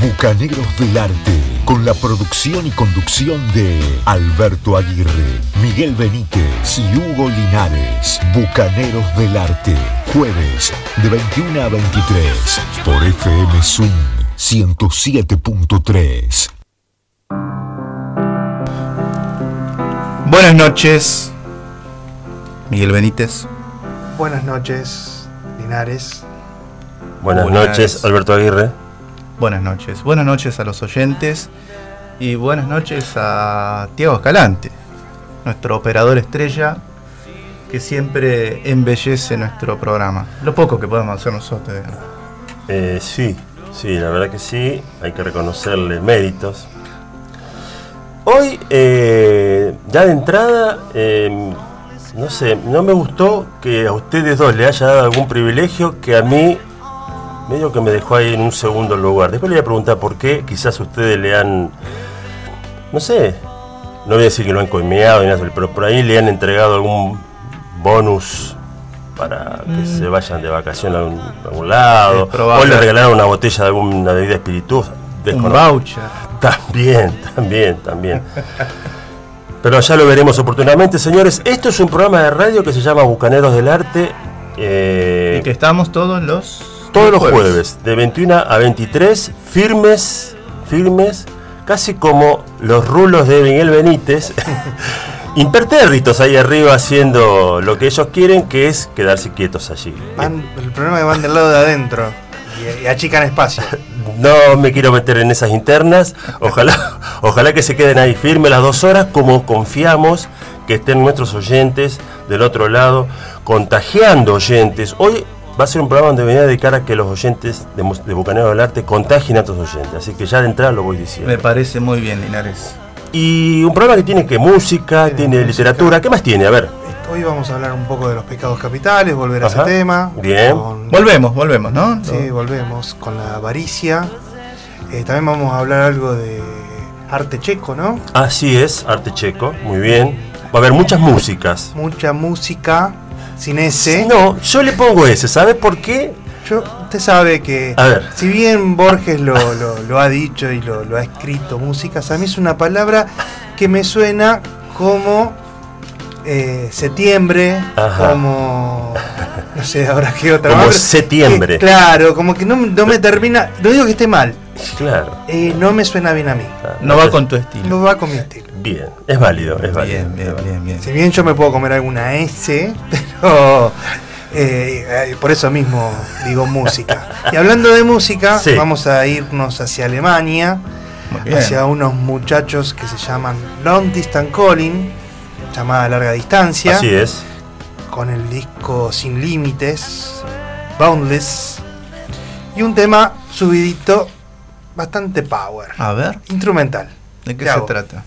Bucaneros del Arte, con la producción y conducción de Alberto Aguirre, Miguel Benítez y Hugo Linares. Bucaneros del Arte, jueves de 21 a 23 por FM Zoom 107.3. Buenas noches, Miguel Benítez. Buenas noches, Linares. Buenas, Buenas. noches, Alberto Aguirre. Buenas noches. Buenas noches a los oyentes y buenas noches a Tiago Escalante, nuestro operador estrella que siempre embellece nuestro programa. Lo poco que podemos hacer nosotros. Eh, sí, sí, la verdad que sí, hay que reconocerle méritos. Hoy, eh, ya de entrada, eh, no sé, no me gustó que a ustedes dos le haya dado algún privilegio que a mí medio que me dejó ahí en un segundo lugar. Después le voy a preguntar por qué, quizás ustedes le han, no sé, no voy a decir que lo han coimeado, pero por ahí le han entregado algún bonus para que se vayan de vacaciones a, un- a algún lado, o le regalaron una botella de alguna bebida espirituosa. Un voucher. También, también, también. Pero ya lo veremos oportunamente, señores. Esto es un programa de radio que se llama Bucaneros del Arte. eh, Y que estamos todos los todos los jueves, de 21 a 23, firmes, firmes, casi como los rulos de Miguel Benítez, impertérritos ahí arriba haciendo lo que ellos quieren, que es quedarse quietos allí. Van- el problema es que van del lado de adentro y, y achican espacio. No me quiero meter en esas internas. Ojalá, ojalá que se queden ahí firmes las dos horas, como confiamos que estén nuestros oyentes del otro lado, contagiando oyentes. Hoy va a ser un programa donde venía a dedicar a que los oyentes de, de Bucanero del Arte contagien a otros oyentes. Así que ya de entrada lo voy diciendo. Me parece muy bien, Linares. Y un programa que tiene que música, Tiene tiene, música. literatura. ¿Qué más tiene? A ver. Hoy vamos a hablar un poco de los pecados capitales, volver a Ajá. ese tema. Bien. con- Volvemos, volvemos, ¿no? Sí, volvemos con la avaricia. Eh, también vamos a hablar algo de arte checo, ¿no? Así es, arte checo. Muy bien. Va a haber muchas músicas. Mucha música sin ese. No, yo le pongo ese. ¿Sabe por qué? Yo, usted sabe que, A ver. si bien Borges lo, lo- lo ha dicho y lo, lo ha escrito, músicas, a mí es una palabra que me suena como eh, septiembre, Ajá. como. No sé, ahora qué otra Como septiembre. que, claro, como que no, no me termina. No digo que esté mal, Claro. eh, no me suena bien a mí. No va con tu estilo. No va con mi estilo. Bien, es válido, es válido. Bien, bien, bien, bien. Si bien yo me puedo comer alguna S, pero eh, eh, por eso mismo digo música. Y hablando de música, Sí. vamos a irnos hacia Alemania, hacia unos muchachos que se llaman Long Distance Calling, llamada larga distancia, Así es. con el disco Sin Límites, Boundless, y un tema subidito bastante power, A ver, instrumental. ¿de qué ¿Qué se hago? trata?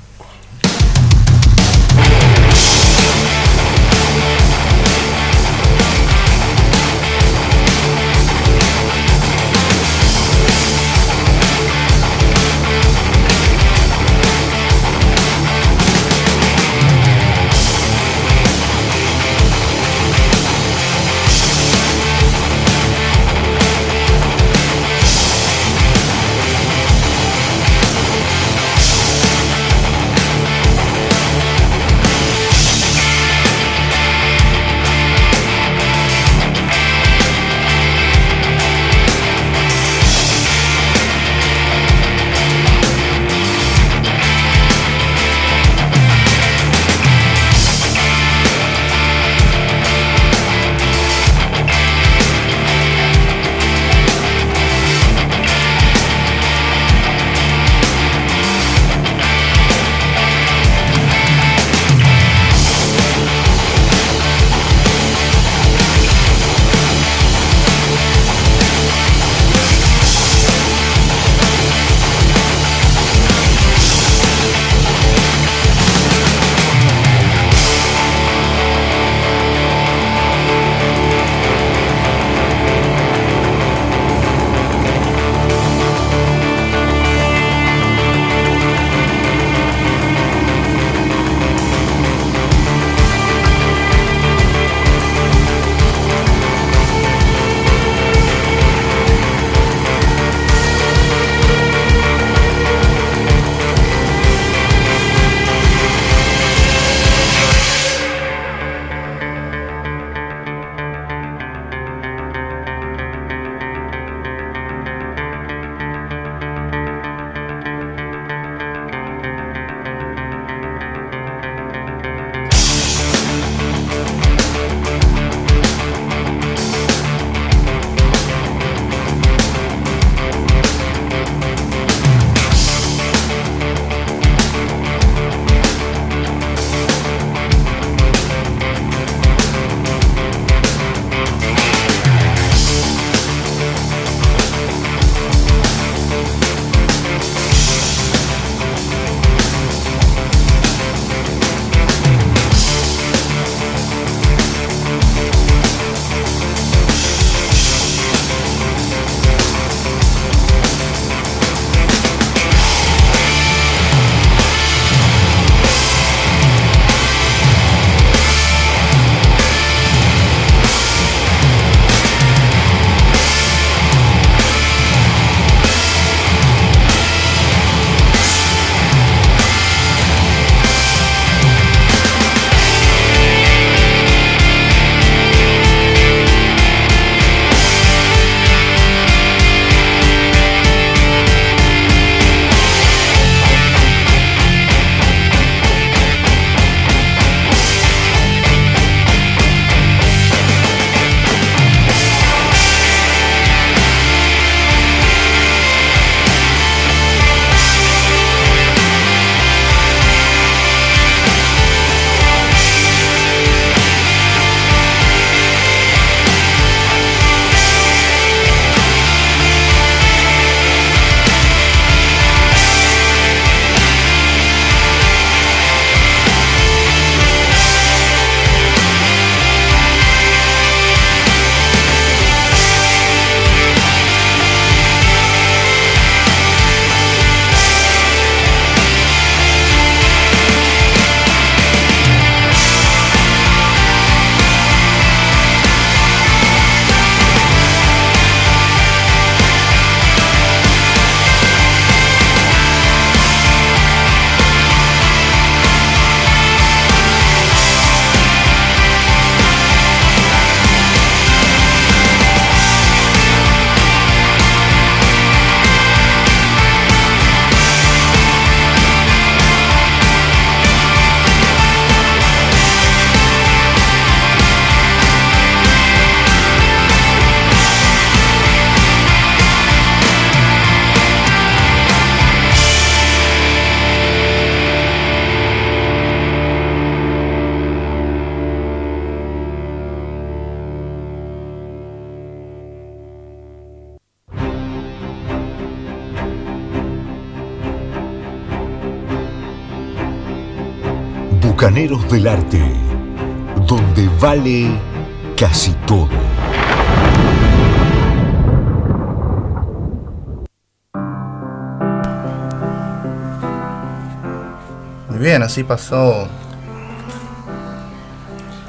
Así pasó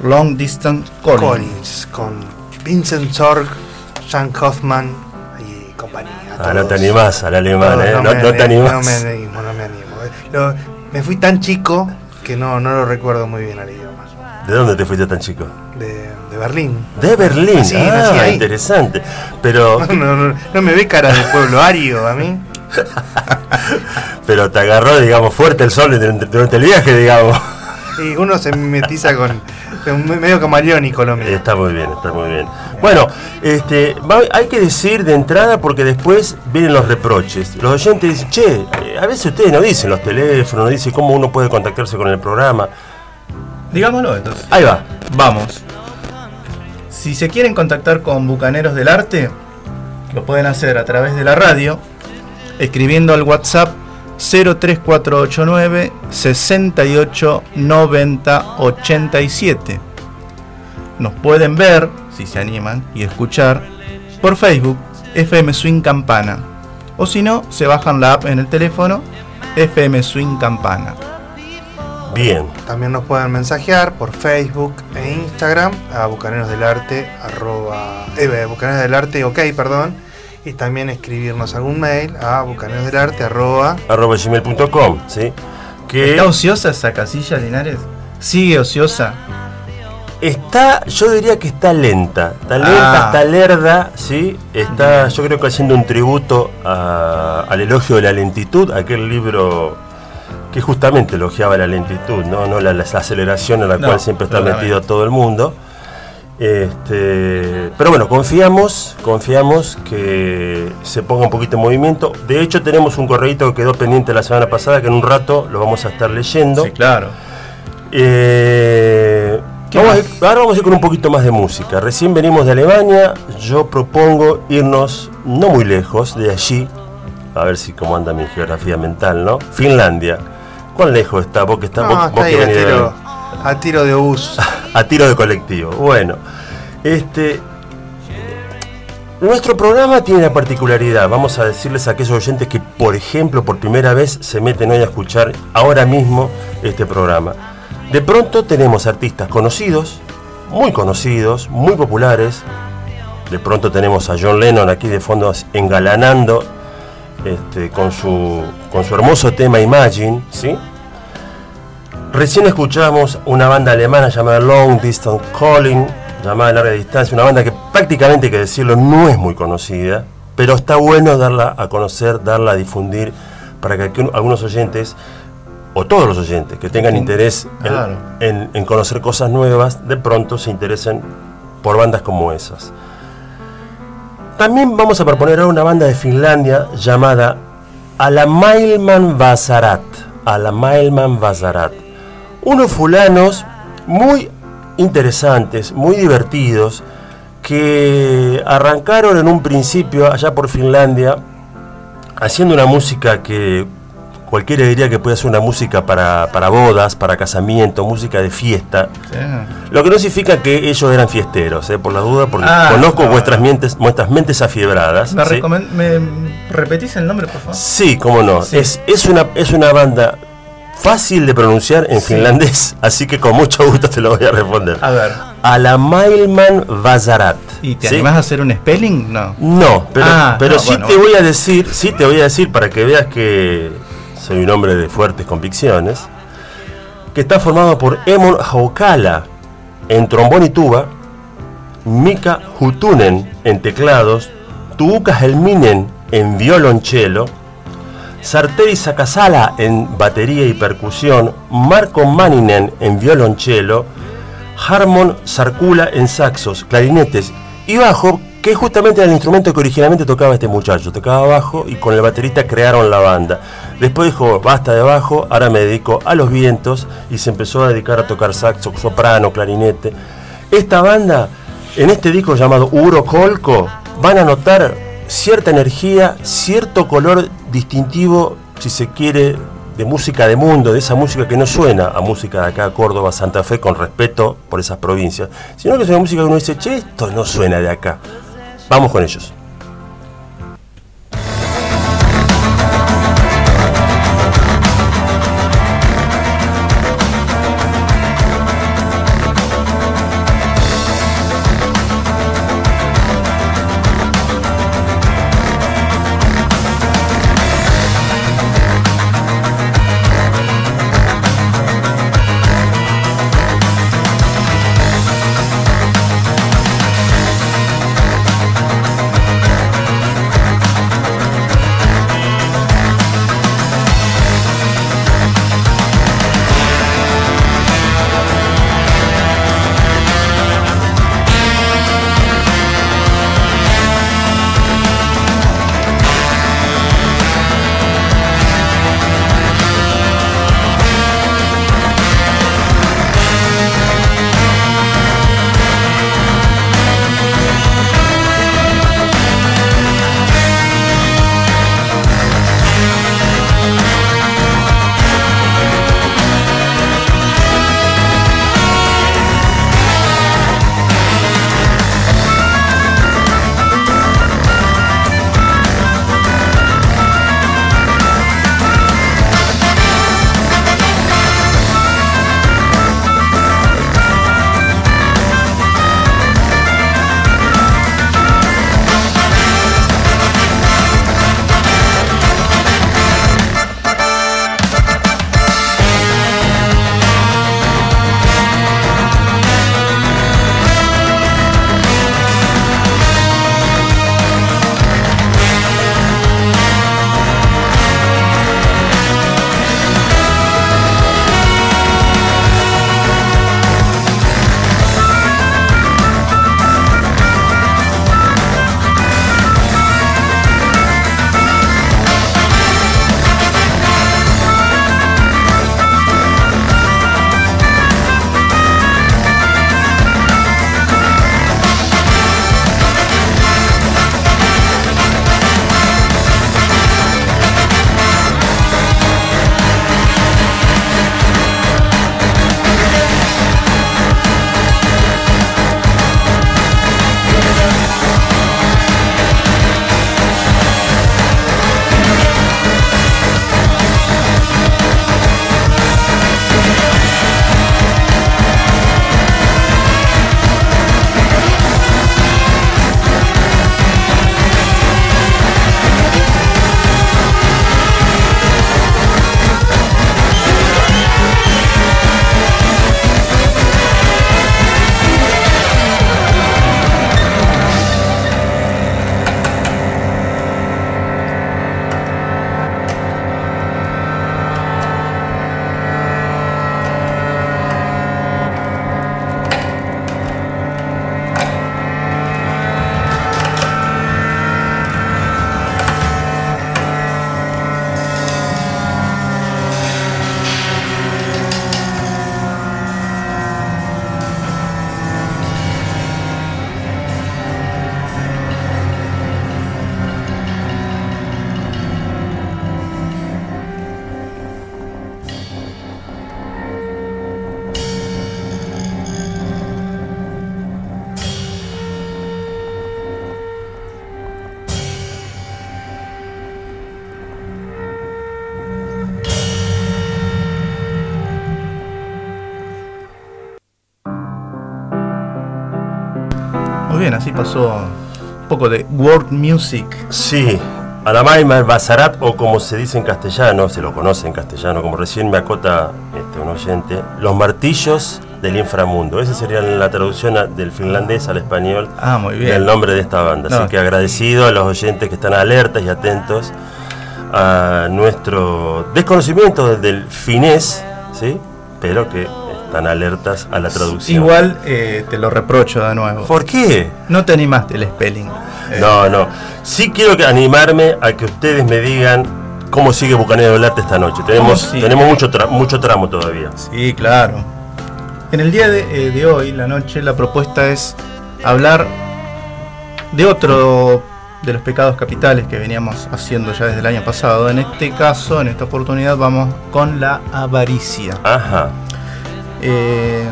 Long Distance. Collins, con Vincent Sorg, Jan Hoffman y compañía. Ah, no te animás al alemán, ¿eh? No, me, no te animás. No me animo, no me animo. Lo- me fui tan chico que no, no lo recuerdo muy bien al idioma. ¿De dónde te fuiste tan chico? De, de Berlín. De Berlín. Ah, interesante. Pero, No, no, no me ve cara de pueblo ario a mí. pero te agarró, digamos, fuerte el sol durante, durante el viaje, digamos. Y uno se mimetiza con, con medio camaleónico lo mío. Está muy bien, está muy bien. Bueno, este, va- hay que decir de entrada porque después vienen los reproches. Los oyentes dicen, che, eh, a veces ustedes no dicen los teléfonos, no dicen cómo uno puede contactarse con el programa. Digámoslo entonces. Ahí va. Vamos. Si se quieren contactar con Bucaneros del Arte, lo pueden hacer a través de la radio, escribiendo al WhatsApp 03489 68 90 87. Nos pueden ver, si se animan, y escuchar por Facebook FM Swing Campana. O si no, se bajan la app en el teléfono FM Swing Campana. Bien. También nos pueden mensajear por Facebook e Instagram a Bucaneros del Arte, arroba, eh, Bucaneros del Arte, ok, perdón. Y también escribirnos algún mail a bucaneros del arte, arroba, arroba gmail.com, ¿sí? Que ¿Está ociosa esa casilla, Linares? ¿Sigue ociosa? está, yo diría que está lenta, está lenta, Ah. está lerda, ¿sí? Está, yo creo que haciendo un tributo a- al elogio de la lentitud, aquel libro que justamente elogiaba la lentitud, no, no la, la aceleración en la No, cual siempre está metido todo el mundo. Este, pero bueno, confiamos, confiamos que se ponga un poquito en movimiento. De hecho, tenemos un correíto que quedó pendiente la semana pasada, que en un rato lo vamos a estar leyendo. Sí, claro. Eh, ¿Qué vamos a más? ir- ahora vamos a ir con un poquito más de música. Recién venimos de Alemania. Yo propongo irnos no muy lejos de allí. A ver si cómo anda mi geografía mental, ¿no? Finlandia. ¿Cuán lejos está? Vos que, está, No, vos- está vos que ahí a venís de tiro, a tiro de bus. a tiro de colectivo. Bueno, este. Nuestro programa tiene la particularidad, vamos a decirles a aquellos oyentes que, por ejemplo, por primera vez se meten hoy a escuchar ahora mismo este programa. De pronto tenemos artistas conocidos, muy conocidos, muy populares. De pronto tenemos a John Lennon aquí de fondo engalanando este, con, su, con su hermoso tema Imagine, ¿sí? Recién escuchamos una banda alemana llamada Long Distance Calling, llamada Larga Distancia, una banda que prácticamente, hay que decirlo, no es muy conocida, pero está bueno darla a conocer, darla a difundir, para que algunos oyentes, o todos los oyentes, que tengan interés en- claro. en, en conocer cosas nuevas, de pronto se interesen por bandas como esas. También vamos a proponer ahora una banda de Finlandia llamada Alamailman Vasarat. Alamailman Vasarat. Unos fulanos muy interesantes, muy divertidos, que arrancaron en un principio allá por Finlandia haciendo una música que cualquiera diría que puede ser una música para, para bodas, para casamiento, música de fiesta. Sí. Lo que no significa que ellos eran fiesteros, eh, por la duda, porque Ah, conozco no. vuestras mentes, vuestras mentes afiebradas. ¿Me, ¿sí? me repetís el nombre, por favor? Sí, cómo no. Sí. Es, es, una, es una banda fácil de pronunciar en Sí. finlandés, así que con mucho gusto te lo voy a responder. A ver, Alamailman Vazarat. ¿y te ¿sí? animás a hacer un spelling? No. No, pero, Ah, pero no, sí bueno, te bueno. voy a decir, sí te voy a decir para que veas que soy un hombre de fuertes convicciones, que está formado por Emon Haukala en trombón y tuba, Mika Hutunen en teclados, Tuuka Helminen en violonchelo, Sarteri Sakasala en batería y percusión, Marco Maninen en violonchelo, Harmon Sarkula en saxos, clarinetes y bajo, que es justamente el instrumento que originalmente tocaba este muchacho. Tocaba bajo y con el baterista crearon la banda. Después dijo, basta de bajo, ahora me dedico a los vientos y se empezó a dedicar a tocar saxo, soprano, clarinete. Esta banda, en este disco llamado Uro Colco, van a notar cierta energía, cierto color distintivo, si se quiere, de música de mundo, de esa música que no suena a música de acá, Córdoba, Santa Fe, con respeto por esas provincias, sino que es una música que uno dice, che, esto no suena de acá. Vamos con ellos. Así pasó un poco de world music. Sí, Alamaima, el Bazarat, o como se dice en castellano, se lo conoce en castellano, como recién me acota este, un oyente, los martillos del inframundo. Esa sería la traducción del finlandés al español ah, muy bien. del nombre de esta banda. Así que agradecido a los oyentes que están alertas y atentos a nuestro desconocimiento del finés, ¿sí? pero que están alertas a la traducción. Igual eh, te lo reprocho de nuevo. ¿Por qué? No te animaste el spelling. Eh. No, no. Sí quiero que animarme a que ustedes me digan cómo sigue Bucanero del Arte esta noche. Tenemos, tenemos mucho, mucho tramo todavía. Sí, claro. En el día de, eh, de hoy, la noche, la propuesta es hablar de otro de los pecados capitales que veníamos haciendo ya desde el año pasado. En este caso, en esta oportunidad, vamos con la avaricia. Ajá. Eh,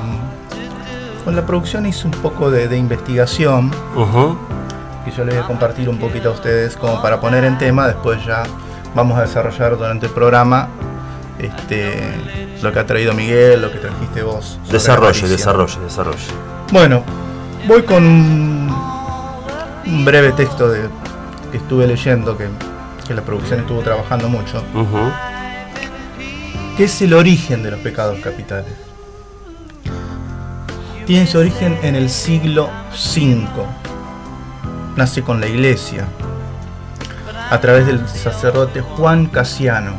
con la producción hice un poco de, de investigación que yo les voy a compartir un poquito a ustedes como para poner en tema. Después ya vamos a desarrollar durante el programa este, lo que ha traído Miguel, lo que trajiste vos. avaricia. desarrolle, desarrolle. Bueno, voy con un, breve texto de, que estuve leyendo, que, que la producción estuvo trabajando mucho, Ujú. que es el origen de los pecados capitales. Tiene su origen en el siglo V. Nace con la iglesia, a través del sacerdote Juan Casiano.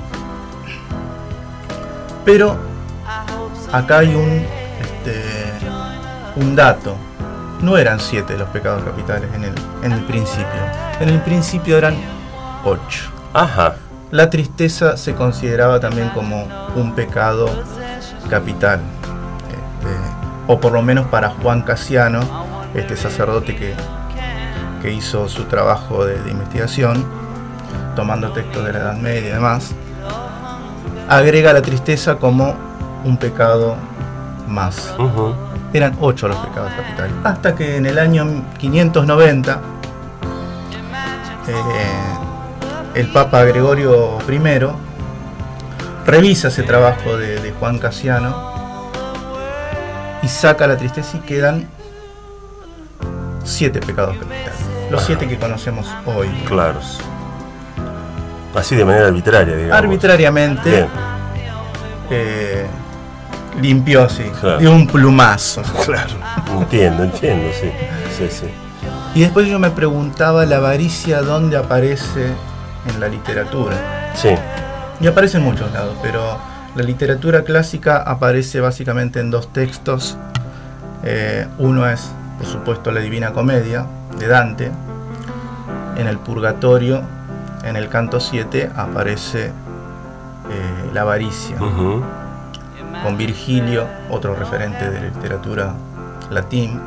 Pero acá hay un, este, un dato. No eran siete los pecados capitales en el, en el principio. En el principio eran ocho. Ajá. La tristeza se consideraba también como un pecado capital. Este, o por lo menos para Juan Casiano, este sacerdote que, que hizo su trabajo de, de investigación, tomando textos de la Edad Media y demás, agrega la tristeza como un pecado más. Ujú. Eran ocho los pecados capitales. Hasta que en el año 590 eh, el Papa Gregorio I revisa ese trabajo de, de Juan Casiano y saca la tristeza y quedan siete pecados capitales. Los siete que conocemos hoy. Claro. Así de manera arbitraria, digamos. Arbitrariamente eh, limpió así, Claro. de un plumazo. Claro. Entiendo, entiendo, sí. Sí, sí. Y después yo me preguntaba la avaricia dónde aparece en la literatura. Sí. Y aparece en muchos lados, pero la literatura clásica aparece básicamente en dos textos. Eh, uno es, por supuesto, la Divina Comedia de Dante. En el Purgatorio, en el canto 7, aparece eh, la avaricia. Con Virgilio, otro referente de la literatura latín,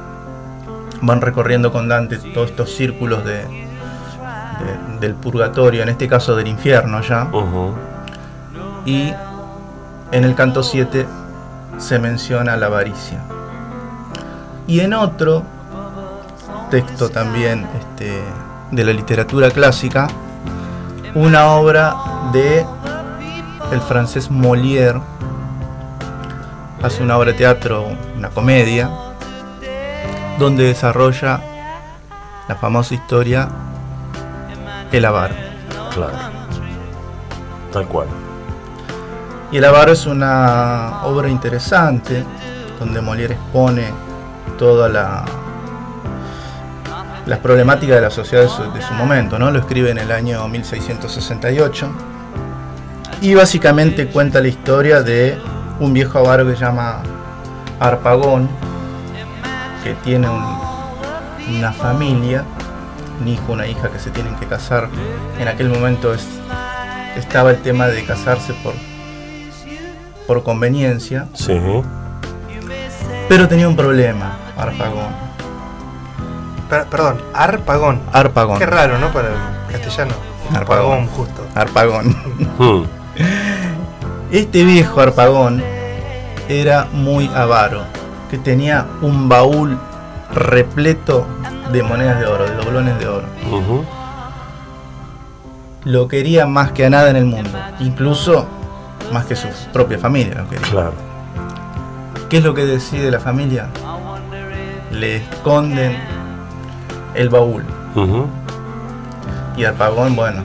van recorriendo con Dante todos estos círculos de, de- del purgatorio, en este caso del infierno ya, y en el canto 7 se menciona la avaricia. Y en otro texto también este, de la literatura clásica, una obra de el francés Molière, hace una obra de teatro, una comedia, donde desarrolla la famosa historia El avaro. Claro. Tal cual. Y El avaro es una obra interesante, donde Molière expone toda la las problemáticas de la sociedad de su, momento, ¿no? Lo escribe en el año 1668 y básicamente cuenta la historia de un viejo avaro que se llama Arpagón, que tiene un- una familia, un hijo, una hija que se tienen que casar. En aquel momento es- estaba el tema de casarse por, por conveniencia, Sí. pero tenía un problema, Arpagón. Per- perdón, Arpagón. Arpagón. Qué raro, ¿no? Para el castellano. Arpagón. Arpagón, justo. Arpagón. Mm. Este viejo Arpagón era muy avaro, que tenía un baúl repleto de monedas de oro, de doblones de oro. Lo quería más que a nada en el mundo, incluso más que su propia familia. lo. Claro. ¿Qué es lo que decide la familia? Le esconden el baúl. Ujú. Y Arpagón, bueno,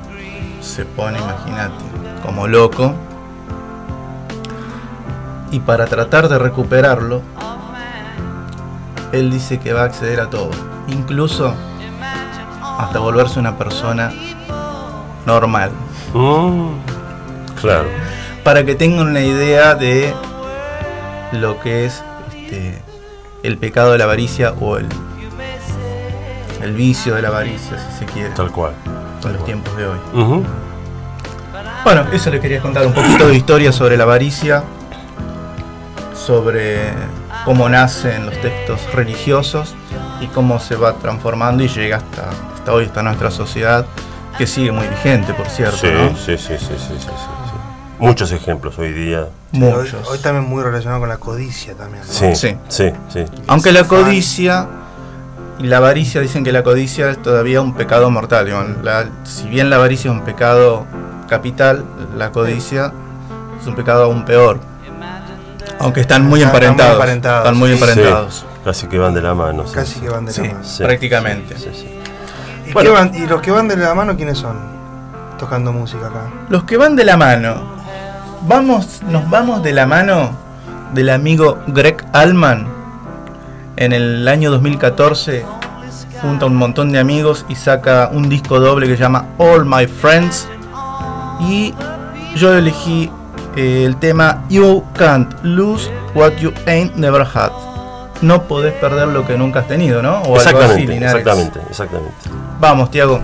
se pone, imagínate, como loco. Y para tratar de recuperarlo, él dice que va a acceder a todo, incluso hasta volverse una persona normal. Mm. Claro. Para que tengan una idea de lo que es este, el pecado de la avaricia o el, el vicio de la avaricia, si se quiere, Tal cual. en los tiempos de hoy. Bueno, eso le quería contar un poquito de historia sobre la avaricia, sobre cómo nace en los textos religiosos y cómo se va transformando y llega hasta, hasta hoy está nuestra sociedad, que sigue muy vigente, por cierto, Sí, ¿no? sí, sí, sí, sí, sí, sí. Muchos ejemplos hoy día. Sí, hoy, hoy también muy relacionado con la codicia también. ¿no? Sí, Sí. sí, sí. Aunque la codicia y la avaricia dicen que la codicia es todavía un pecado mortal. la- si bien la avaricia es un pecado capital, la codicia es un pecado aún peor. Aunque están muy Están- están muy emparentados. emparentados, Están muy emparentados. Sí, casi que van de la mano. sí, Casi que van de Sí, la mano. Sí, prácticamente. sí, sí. ¿Y, Bueno. van- ¿Y los que van de la mano quiénes son? Tocando música acá. Los que van de la mano. Vamos, nos vamos de la mano del amigo Greg Allman. En el año 2014 junta un montón de amigos y saca un disco doble que se llama All My Friends. Y yo elegí eh, el tema You Can't Lose What You Ain't Never Had. No podés perder lo que nunca has tenido, ¿no? O algo así, Exactamente, exactamente, exactamente. Vamos, Tiago.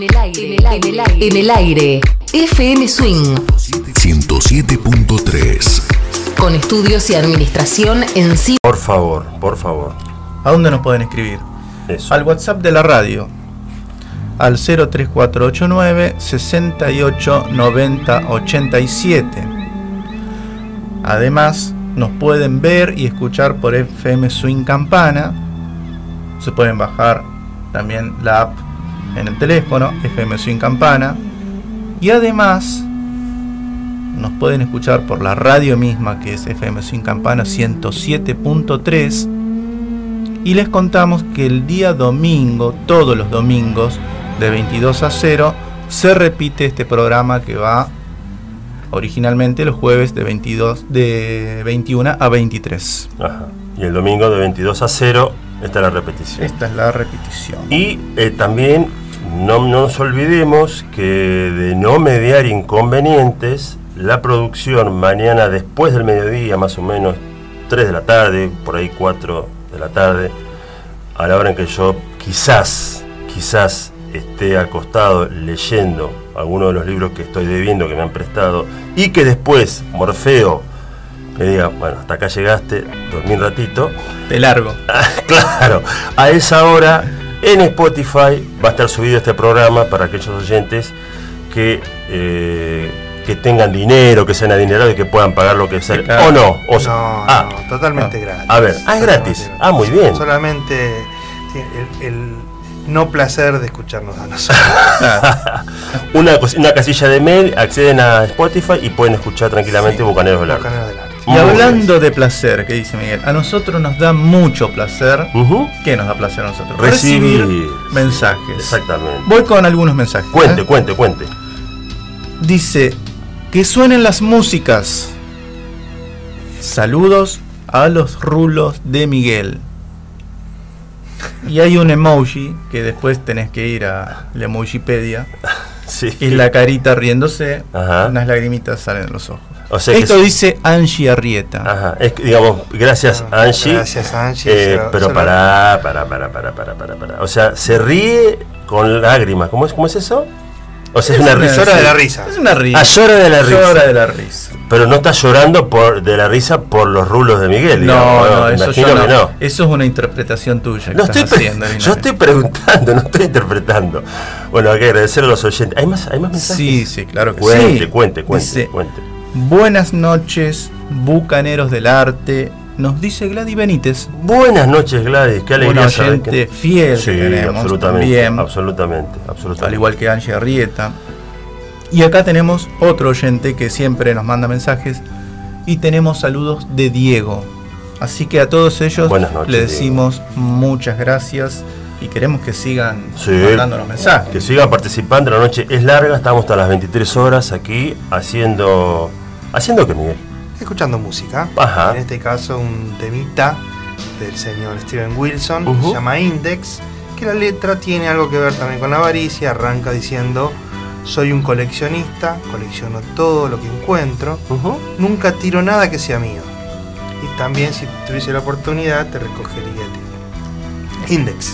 En el aire. FM Swing. 107.3. Con estudios y administración en sí. Por favor, por favor. ¿A dónde nos pueden escribir? Eso. Al WhatsApp de la radio. Al 03489 68 90 87. Además, nos pueden ver y escuchar por FM Swing Campana. Se pueden bajar también la app en el teléfono, FM Swing Campana. Y además, nos pueden escuchar por la radio misma, que es FM Swing Campana 107.3. Y les contamos que el día domingo, todos los domingos, de 22 a 0, se repite este programa que va originalmente los jueves de 22 de 21 a 23. Ajá. Y el domingo de 22 a 0 está la repetición. Esta es la repetición. Y eh, también no, no nos olvidemos que de no mediar inconvenientes, la producción mañana después del mediodía, más o menos 3 de la tarde, por ahí 4 de la tarde, a la hora en que yo quizás, quizás esté acostado leyendo alguno de los libros que estoy debiendo, que me han prestado, y que después Morfeo me diga, bueno, hasta acá llegaste, dormí un ratito, De largo. claro, a esa hora en Spotify va a estar subido este programa para aquellos oyentes que, eh, que tengan dinero, que sean adinerados y que puedan pagar lo que sea. Claro. O no. O sea- No, ah, no, totalmente ah. gratis. A ver, ah, es gratis. Ah, muy bien. Solamente sí, el, el no placer de escucharnos a nosotros. una, una casilla de mail, acceden a Spotify y pueden escuchar tranquilamente Bucaneros del Arte. Bucaneros del Arte. Y hablando de placer, que dice Miguel, a nosotros nos da mucho placer. ¿Qué nos da placer a nosotros? Recibir. mensajes. Exactamente. Voy con algunos mensajes. Cuente, ¿eh? cuente, cuente. Dice, que suenen las músicas. Saludos a los rulos de Miguel. Y hay un emoji que después tenés que ir a la emojipedia. Sí. es la carita riéndose, Ajá. unas lagrimitas salen de los ojos. O sea que Esto es- dice Angie Arrieta. Ajá, es que, digamos, gracias Ah, Angie. gracias, Angie, Eh, se pero para, para, para, para, para, para, para. O sea, se ríe con lágrimas. ¿Cómo es, cómo es eso? O sea, es, una risa. Llora de la risa. Es una risa. Ah, llora de la risa. Llora de la risa. Pero no está llorando por, de la risa por los rulos de Miguel. No, digamos, no, eso, yo no. no. eso es una interpretación tuya No estoy haciendo. yo estoy preguntando, no estoy interpretando. Bueno, hay que agradecer a los oyentes. ¿Hay más, hay más mensajes? Sí, sí, claro que Cuente, sí. cuente, cuente, Dice, cuente. Buenas noches, bucaneros del arte. Nos dice Gladys Benítez, Buenas noches, Gladys. Qué alegría una que... fiel Sí, que tenemos absolutamente, también, absolutamente, absolutamente. al igual que Angie Arrieta. Y acá tenemos otro oyente que siempre nos manda mensajes y tenemos saludos de Diego. Así que a todos ellos noches, le Diego. decimos muchas gracias y queremos que sigan Sí, mandándonos mensajes. Que sigan participando, la noche es larga, estamos hasta las 23 horas aquí haciendo... ¿Haciendo qué, Miguel? Escuchando música. Ajá. En este caso, un temita del señor Steven Wilson, Ujú. se llama Index, que la letra tiene algo que ver también con la avaricia. Arranca diciendo: Soy un coleccionista, colecciono todo lo que encuentro, nunca tiro nada que sea mío. Y también, si tuviese la oportunidad, te recogería a ti. Index.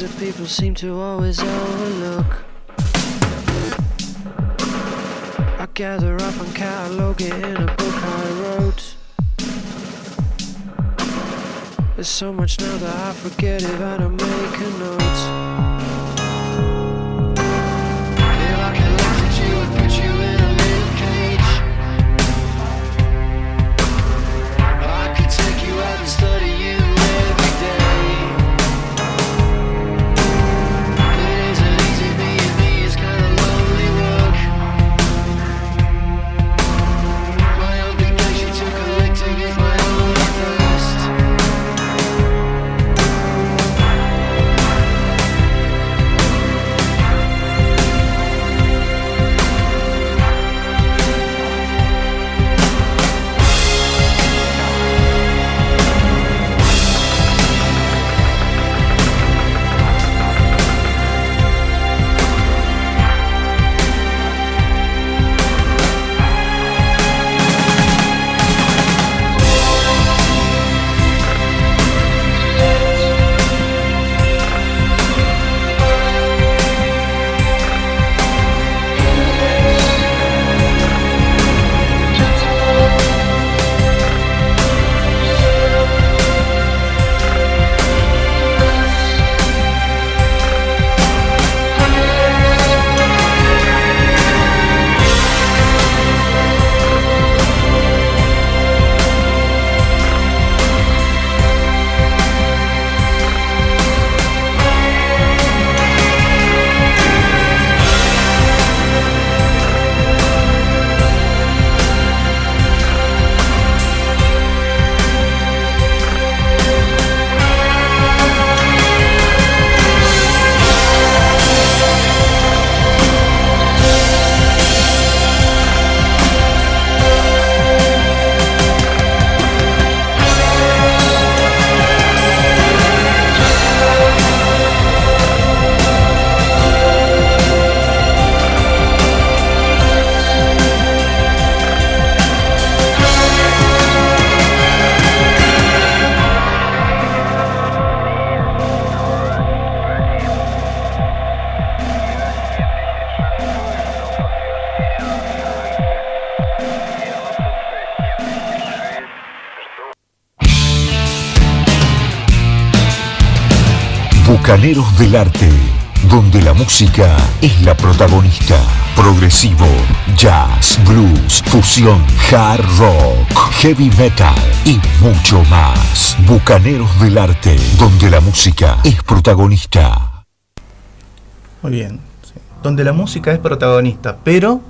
That people seem to always overlook. I gather up and catalogue it in a book I wrote. There's so much now that I forget if I don't make a note. Bucaneros del Arte, donde la música es la protagonista. Progresivo, jazz, blues, fusión, hard rock, heavy metal y mucho más. Bucaneros del Arte, donde la música es protagonista. Muy bien. sí. Donde la música es protagonista, pero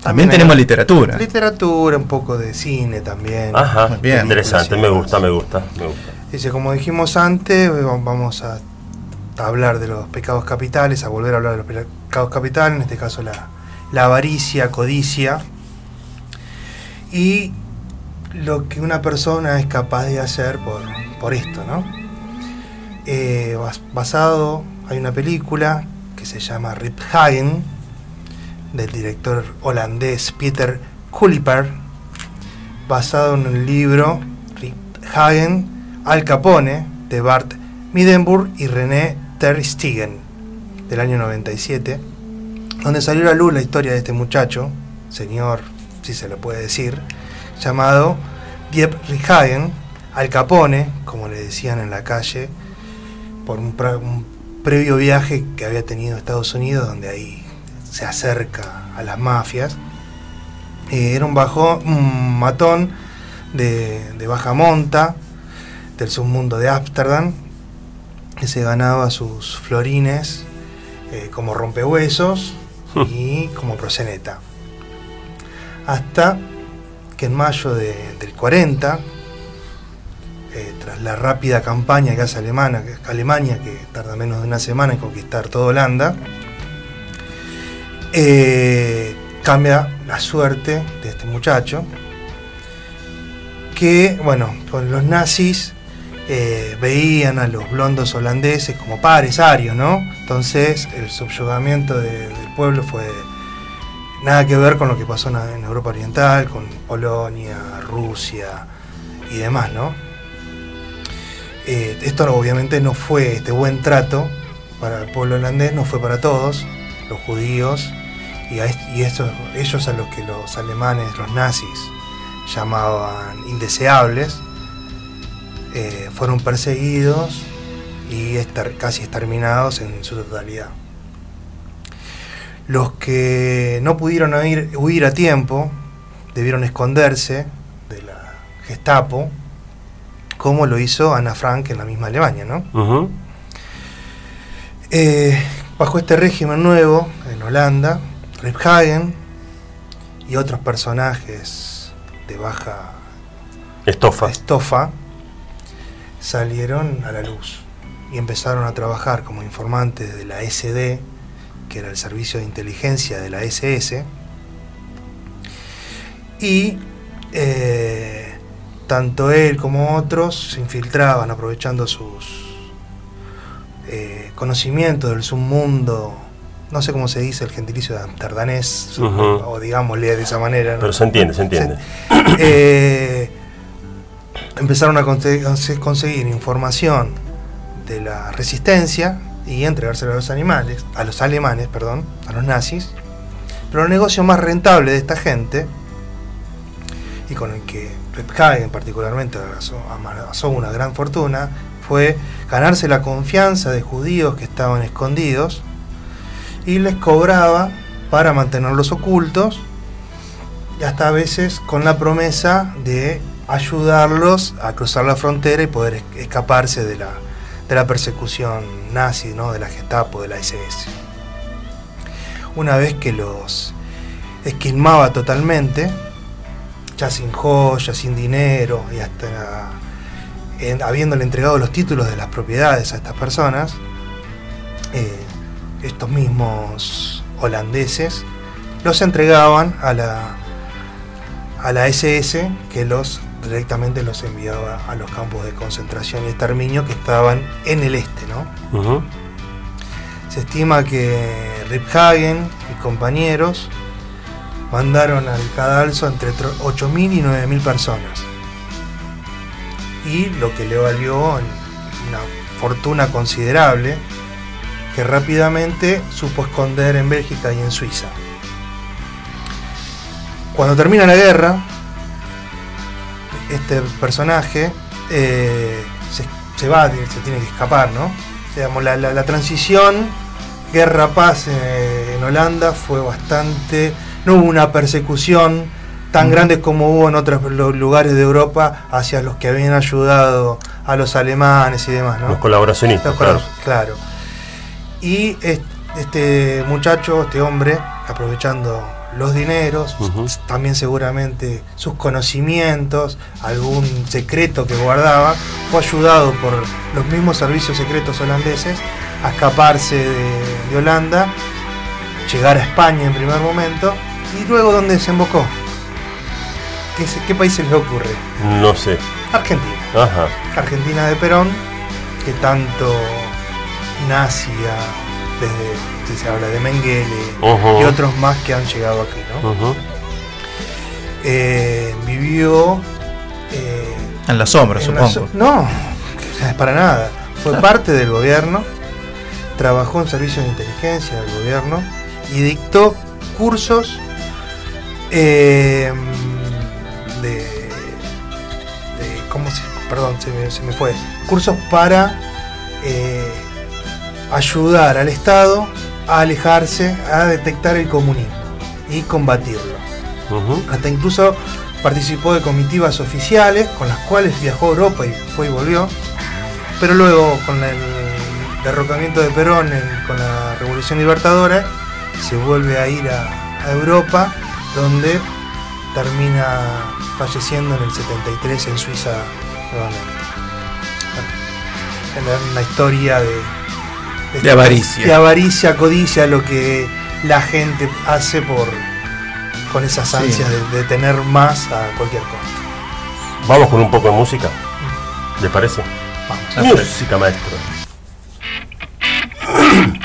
también, tenemos literatura. Literatura, un poco de cine también. Ajá, bien. interesante, me gusta, me gusta, me gusta. Dice, como dijimos antes, va- vamos a hablar de los pecados capitales, a volver a hablar de los pecados capitales, en este caso la, la avaricia, codicia, y lo que una persona es capaz de hacer por, por esto, ¿no? Eh, bas- basado, hay una película que se llama Rip Hagen, del director holandés Peter Kuliper, basado en el libro Rip Hagen, Al Capone, de Bart Middenburg y René Ter Stegen, del año 97, donde salió a luz la historia de este muchacho, señor, si se lo puede decir, llamado Diep Rihagen, Al Capone, como le decían en la calle, por un, previo viaje que había tenido a Estados Unidos, donde ahí se acerca a las mafias. Eh, era un, bajo, un matón de, de baja monta, del submundo de Ámsterdam, se ganaba sus florines eh, como rompehuesos y como proseneta. Hasta que en mayo de- del 40, eh, tras la rápida campaña que hace Alemania, que, Alemania, que tarda menos de una semana en conquistar toda Holanda, eh, cambia la suerte de este muchacho, que, bueno, con los nazis eh, veían a los blondos holandeses como pares arios, ¿no? Entonces el subyugamiento de- del pueblo fue nada que ver con lo que pasó en, Europa Oriental, con Polonia, Rusia, y demás, ¿no? Eh, esto obviamente no fue este buen trato para el pueblo holandés, no fue para todos, los judíos y, y estos- ellos a los que los alemanes, los nazis, llamaban indeseables, eh, fueron perseguidos y estar- casi exterminados en su totalidad. Los que no pudieron huir, huir a tiempo debieron esconderse de la Gestapo, como lo hizo Ana Frank en la misma Alemania, ¿no? Eh, bajo este régimen nuevo, en Holanda, Riphagen y otros personajes de baja Estofa. estofa salieron a la luz y empezaron a trabajar como informantes de la SD, que era el servicio de inteligencia de la SS, y eh, tanto él como otros se infiltraban aprovechando sus eh, conocimientos del submundo, no sé cómo se dice el gentilicio de amsterdamés, Ujú. o digámosle de esa manera. ¿no? Pero se entiende, se entiende. Eh, empezaron a conse- conse- conseguir información de la resistencia y entregársela a los animales, a los alemanes, perdón, a los nazis. Pero el negocio más rentable de esta gente y con el que Rephagen particularmente amasó una gran fortuna fue ganarse la confianza de judíos que estaban escondidos y les cobraba para mantenerlos ocultos y hasta a veces con la promesa de ayudarlos a cruzar la frontera y poder es- escaparse de la, de la persecución nazi, ¿no? de la Gestapo, de la SS. Una vez que los esquilmaba totalmente, ya sin joyas, sin dinero y hasta habiéndole entregado los títulos de las propiedades a estas personas, eh, estos mismos holandeses los entregaban a la, a la SS que los directamente los enviaba a los campos de concentración y exterminio que estaban en el este, ¿no? Se estima que Riphagen y compañeros mandaron al cadalso entre tro- 8.000 y 9.000 personas. Y lo que le valió una fortuna considerable que rápidamente supo esconder en Bélgica y en Suiza. Cuando termina la guerra, este personaje eh, se, se va, se tiene que escapar, ¿no? Digamos, la, la- la transición guerra-paz eh, en Holanda fue bastante... No hubo una persecución tan grande como hubo en otros lu- lugares de Europa hacia los que habían ayudado a los alemanes y demás, ¿no? Los colaboracionistas, Los claro. claro. Y es- este muchacho, este hombre, aprovechando los dineros, también seguramente sus conocimientos, algún secreto que guardaba, fue ayudado por los mismos servicios secretos holandeses a escaparse de, de Holanda, llegar a España en primer momento, y luego ¿dónde desembocó? ¿Qué, qué país se les ocurre? No sé. Argentina. Ajá. Argentina de Perón, que tanto nazi a- desde si se habla de Mengele y otros más que han llegado aquí, ¿no? Eh, vivió eh, En la sombra, en la supongo. so- no, para nada. Fue parte del gobierno, trabajó en servicios de inteligencia del gobierno y dictó cursos eh, de, de- ¿cómo se, perdón, se me, se me fue, cursos para eh, ayudar al Estado a alejarse, a detectar el comunismo y combatirlo. Hasta incluso participó de comitivas oficiales con las cuales viajó a Europa y fue y volvió. Pero luego, con el derrocamiento de Perón en- con la Revolución Libertadora, se vuelve a ir a, a Europa, donde termina falleciendo en el 73 en Suiza nuevamente. Bueno, es una historia de, De avaricia. De avaricia, codicia, lo que la gente hace por con esas Sí. ansias de, de tener más a cualquier costo. Vamos con un poco de música. ¿Les parece? Vamos. Música, maestro.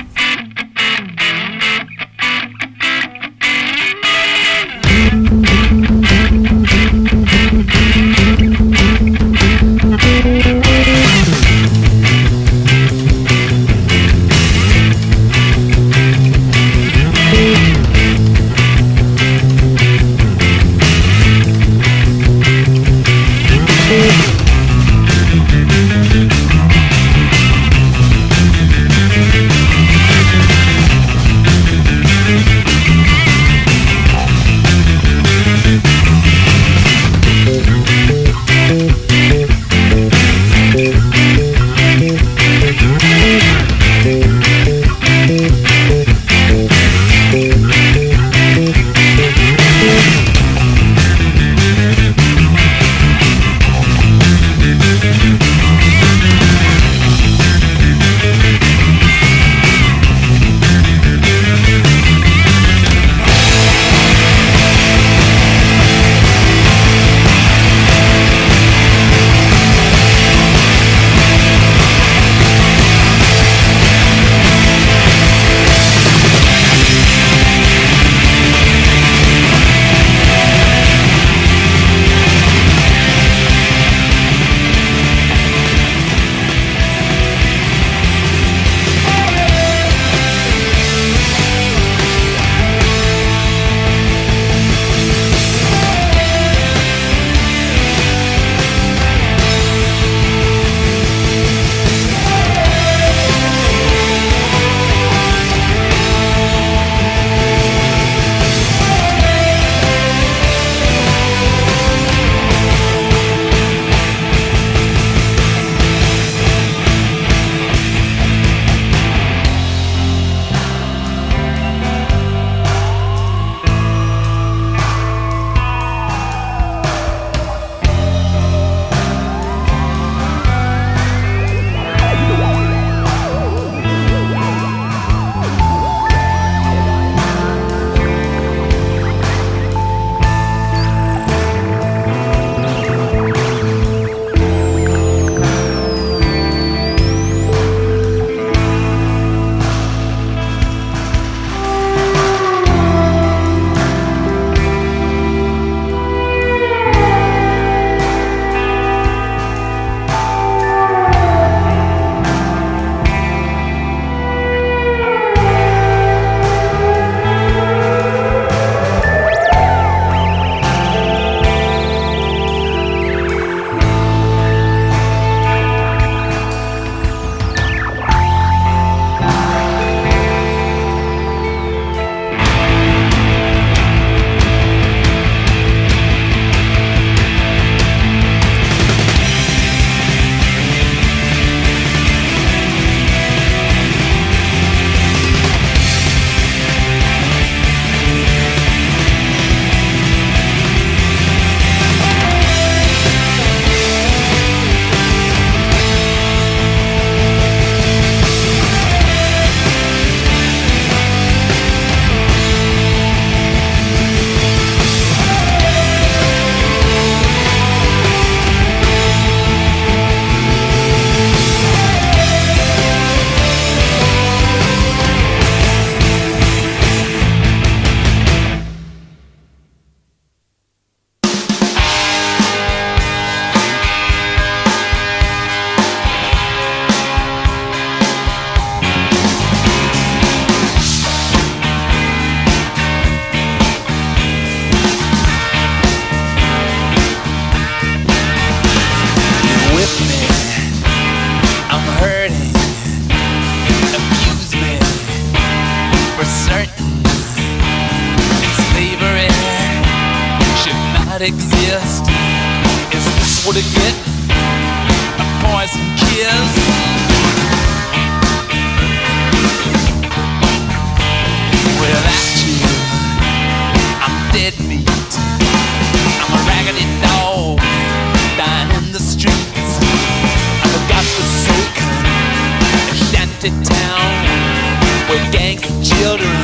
to town where gangs and children.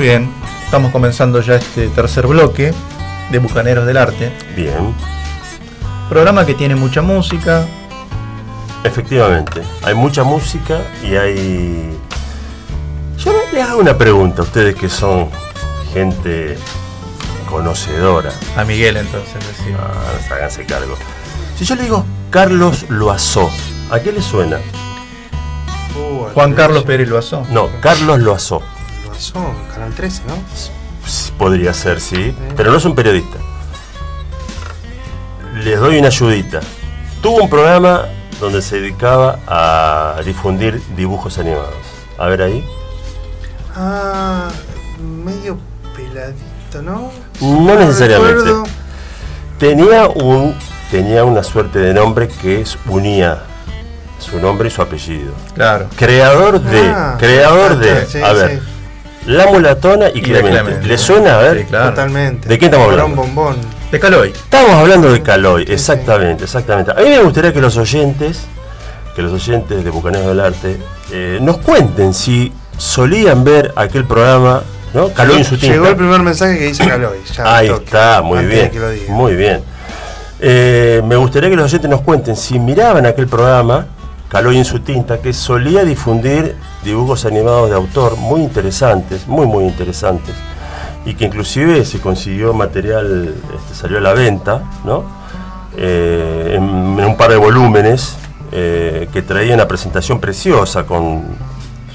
Muy bien, estamos comenzando ya este tercer bloque de Bucaneros del Arte. Bien. Programa que tiene mucha música. Efectivamente, hay mucha música y hay... Yo les hago una pregunta a ustedes que son gente conocedora. A Miguel entonces, sí. Ah, háganse cargo. Si yo le digo Carlos Loazó, ¿a qué le suena? Juan Carlos Pérez Loazó. No, Carlos Loazó pasó? Canal 13, ¿no? Podría ser, sí. Pero no es un periodista. Les doy una ayudita. Tuvo un programa donde se dedicaba a difundir dibujos animados. A ver ahí. Ah, medio peladito, ¿no? No, necesariamente. Tenía un tenía una suerte de nombre que es, unía su nombre y su apellido. Claro. Creador de, ah, creador de, a ver. La Mulatona y, y Clemente. ¿Le suena? A ver. Totalmente. ¿De qué estamos hablando? bombón. De Caloy. Estamos hablando de Caloy, exactamente, exactamente. A mí me gustaría que los oyentes, que los oyentes de Bucaneros del Arte, eh, nos cuenten si solían ver aquel programa, ¿no? Caloy en su tinta. Llegó el primer mensaje que dice Caloy. Ahí está, muy bien. Muy bien. Eh, me gustaría que los oyentes nos cuenten si miraban aquel programa Caloy en su tinta, que solía difundir dibujos animados de autor muy interesantes, muy muy interesantes, y que inclusive se consiguió material, este, salió a la venta, ¿no? Eh, en, un par de volúmenes eh, que traían una presentación preciosa con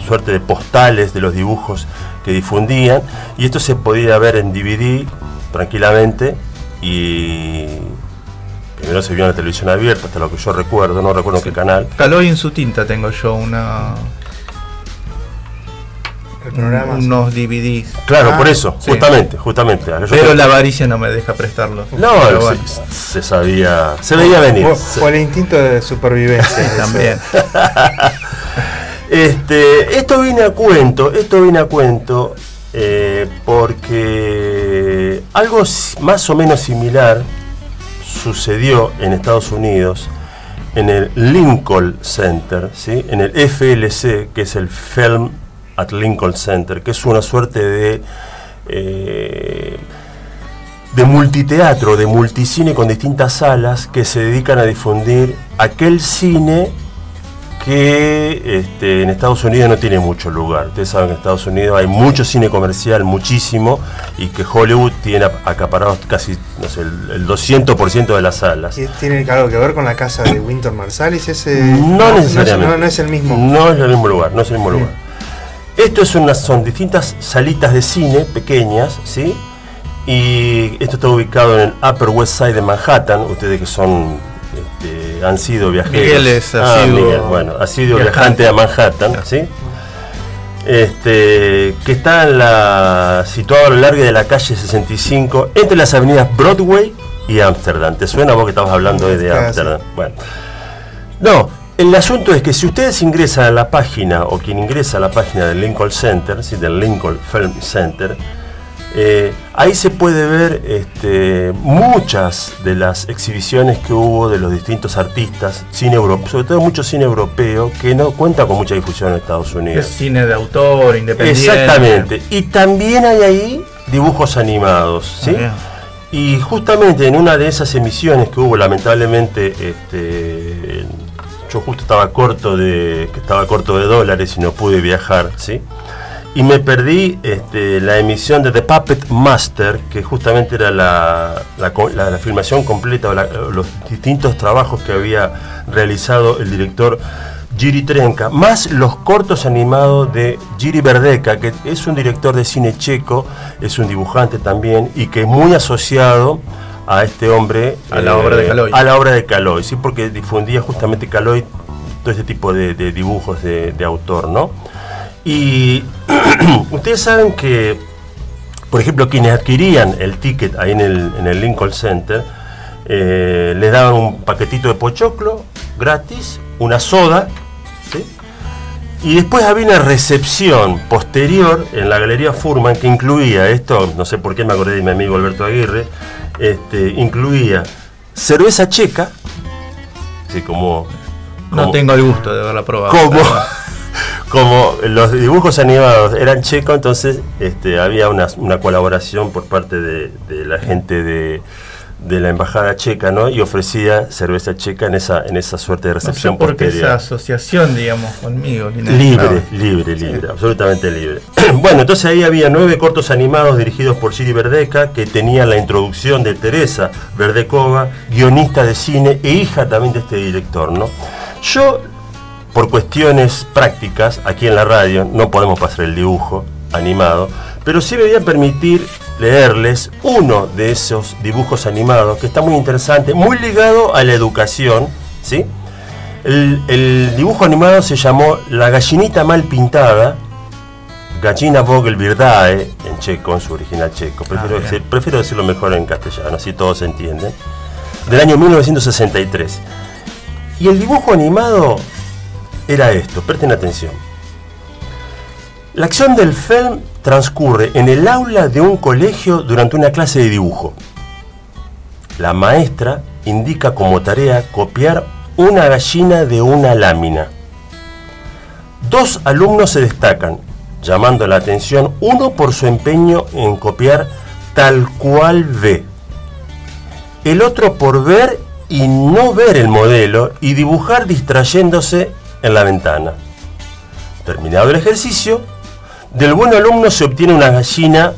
suerte de postales de los dibujos que difundían y esto se podía ver en DVD tranquilamente y primero se vio en la televisión abierta hasta lo que yo recuerdo, no recuerdo qué canal. Caloy en su tinta tengo yo una El programa. unos DVDs. Claro, Ah, por eso, sí. justamente, justamente. Yo Pero creo- la avaricia no me deja prestarlo. no, Pero se, bueno, se sabía, se veía venir. O, Se- o el instinto de supervivencia. también. Este, esto viene a cuento, esto viene a cuento eh, porque algo más o menos similar sucedió en Estados Unidos en el Lincoln Center, ¿sí? en el FLC, que es el Film at Lincoln Center, que es una suerte de eh, de multiteatro, de multicine con distintas salas que se dedican a difundir aquel cine que este, en Estados Unidos no tiene mucho lugar. Ustedes saben que en Estados Unidos hay mucho cine comercial, muchísimo, y que Hollywood tiene acaparados casi no sé, el, el 200% de las salas. ¿Y ¿Tiene algo que ver con la casa de Winton Marsalis? Ese, No es- necesariamente. No, no es el mismo. No es el mismo lugar, no es el mismo lugar. Esto es una, son distintas salitas de cine pequeñas, ¿sí? Y esto está ubicado en el Upper West Side de Manhattan. Ustedes que son, este, han sido viajeros. Miguel es Ah, asiduo Miguel, bueno, ha sido viajante. viajante a Manhattan, ¿sí? Este, que está en la, situado a lo largo de la calle 65, entre las avenidas Broadway y Amsterdam. ¿Te suena vos que estabas hablando hoy de Casi. Amsterdam? Bueno. No, el asunto es que si ustedes ingresan a la página, o quien ingresa a la página del Lincoln Center, ¿sí? del Lincoln Film Center, eh, ahí se puede ver este, muchas de las exhibiciones que hubo de los distintos artistas, cine europeo, sobre todo mucho cine europeo, que no cuenta con mucha difusión en Estados Es Unidos. cine de autor, independiente. Exactamente. Y también hay ahí dibujos animados, ¿sí? Bien. Y justamente en una de esas emisiones que hubo, lamentablemente, este, yo justo estaba corto de, estaba corto de dólares y no pude viajar, ¿sí? Y me perdí este, la emisión de The Puppet Master, que justamente era la, la co- la- la filmación completa, o los distintos trabajos que había realizado el director Giri Trenka, más los cortos animados de Giri Verdeka, que es un director de cine checo, es un dibujante también, y que es muy asociado a este hombre. A la obra de Caloi. A la obra de Caloi, sí, porque difundía justamente Caloi todo este tipo de, de dibujos de, de autor, ¿no? Y ustedes saben que, por ejemplo, quienes adquirían el ticket ahí en el, en el Lincoln Center, eh, les daban un paquetito de pochoclo gratis, una soda, ¿sí? y después había una recepción posterior en la Galería Furman que incluía, esto no sé por qué me acordé de mi amigo Alberto Aguirre, este, incluía cerveza checa, así como... No tengo el gusto de haberla probado. como. como los dibujos animados eran checos, entonces este, había una, una colaboración por parte de, de la gente de, de la embajada checa, ¿no? Y ofrecía cerveza checa en esa, en esa suerte de No sé recepción por qué esa asociación, digamos, conmigo. Libre, No. libre, libre, absolutamente libre. bueno, entonces ahí había nueve cortos animados dirigidos por Giri Verdeca, que tenía la introducción de Teresa Verdecova, guionista de cine e hija también de este director, ¿no? Yo, por cuestiones prácticas, aquí en la radio no podemos pasar el dibujo animado, pero sí me voy a permitir leerles uno de esos dibujos animados que está muy interesante, muy ligado a la educación, ¿sí? El, el dibujo animado se llamó La gallinita mal pintada, Gallina Vogelbirdae, en checo, en su original checo. Prefiero, Ah, bien. decir- prefiero decirlo mejor en castellano, así todos entienden. Del año 1963. Y el dibujo animado era esto, presten atención. La acción del film transcurre en el aula de un colegio durante una clase de dibujo. La maestra indica como tarea copiar una gallina de una lámina. Dos alumnos se destacan, llamando la atención, uno por su empeño en copiar tal cual ve, el otro por ver y no ver el modelo y dibujar distrayéndose en la ventana. Terminado el ejercicio, del buen alumno se obtiene una gallina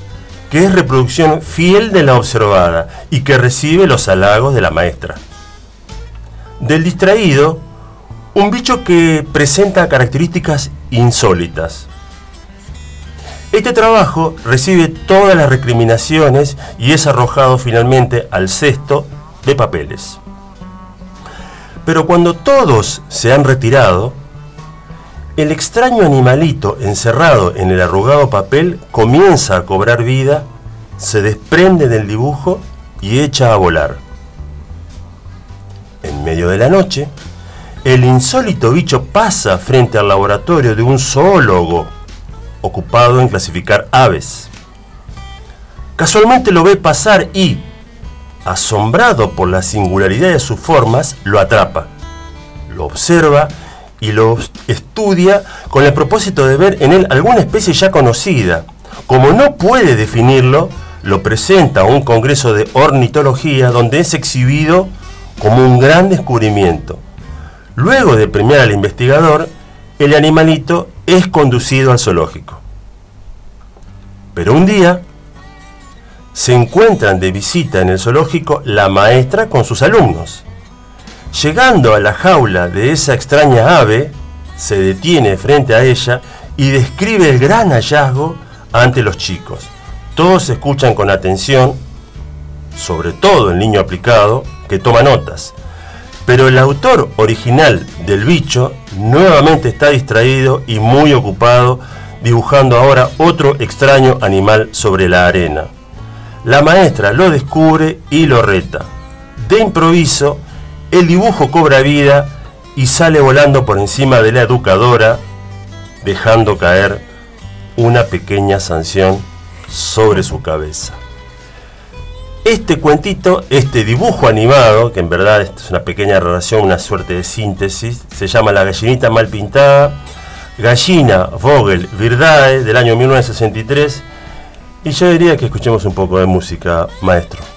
que es reproducción fiel de la observada y que recibe los halagos de la maestra. Del distraído, un bicho que presenta características insólitas. Este trabajo recibe todas las recriminaciones y es arrojado finalmente al cesto de papeles. Pero cuando todos se han retirado, el extraño animalito encerrado en el arrugado papel comienza a cobrar vida, se desprende del dibujo y echa a volar. En medio de la noche, el insólito bicho pasa frente al laboratorio de un zoólogo ocupado en clasificar aves. Casualmente lo ve pasar y, asombrado por la singularidad de sus formas, lo atrapa, lo observa y lo estudia con el propósito de ver en él alguna especie ya conocida. Como no puede definirlo, lo presenta a un congreso de ornitología donde es exhibido como un gran descubrimiento. Luego de premiar al investigador, el animalito es conducido al zoológico. Pero un día se encuentran de visita en el zoológico la maestra con sus alumnos. Llegando a la jaula de esa extraña ave, se detiene frente a ella y describe el gran hallazgo ante los chicos. Todos escuchan con atención, sobre todo el niño aplicado, que toma notas. Pero el autor original del bicho nuevamente está distraído y muy ocupado dibujando ahora otro extraño animal sobre la arena. La maestra lo descubre y lo reta. De improviso, el dibujo cobra vida y sale volando por encima de la educadora, dejando caer una pequeña sanción sobre su cabeza. Este cuentito, este dibujo animado, que en verdad es una pequeña relación, una suerte de síntesis, se llama La gallinita mal pintada, Gallina Vogel Virdae del año 1963, y yo diría que escuchemos un poco de música, maestro.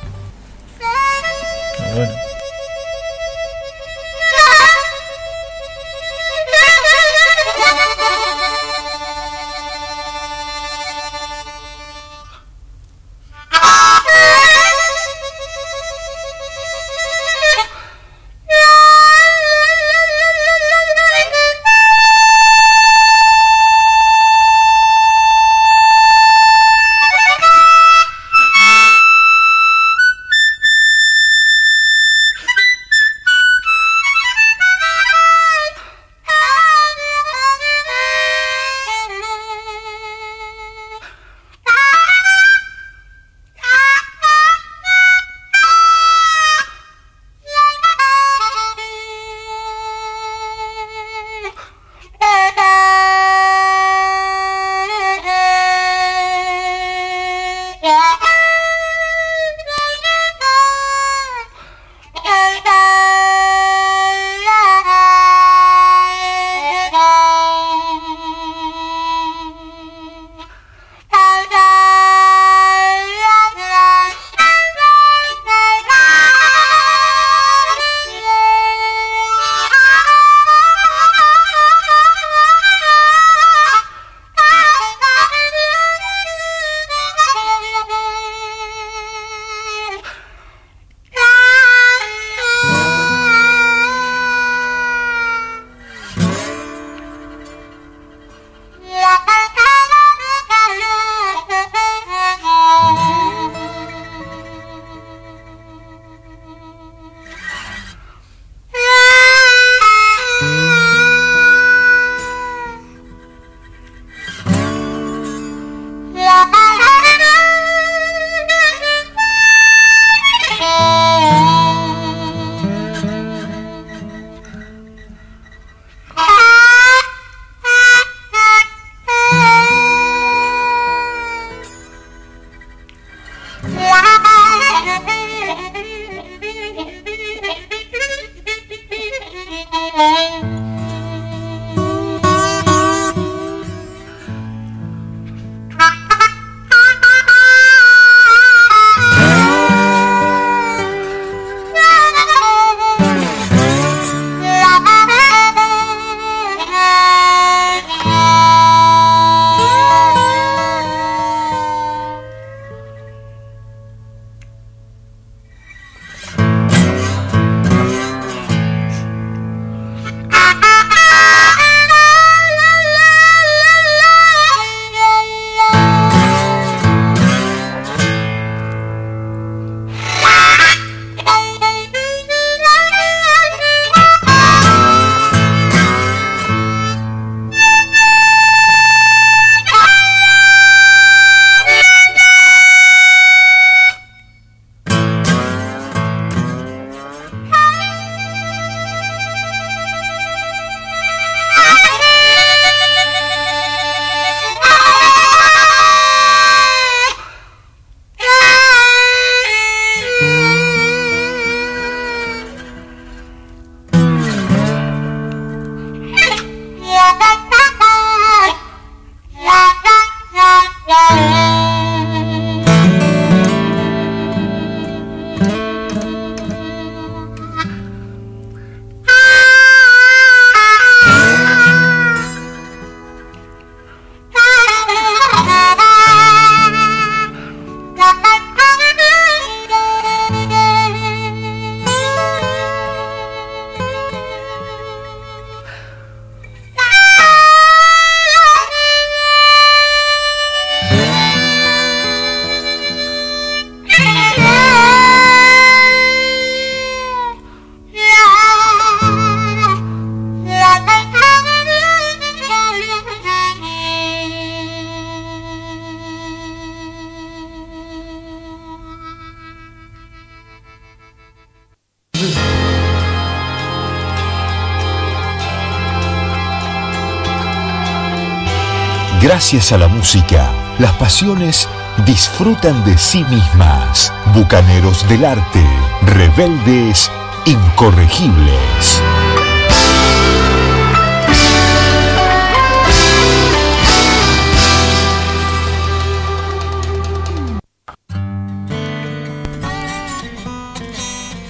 Gracias a la música, las pasiones disfrutan de sí mismas. Bucaneros del arte, rebeldes, incorregibles.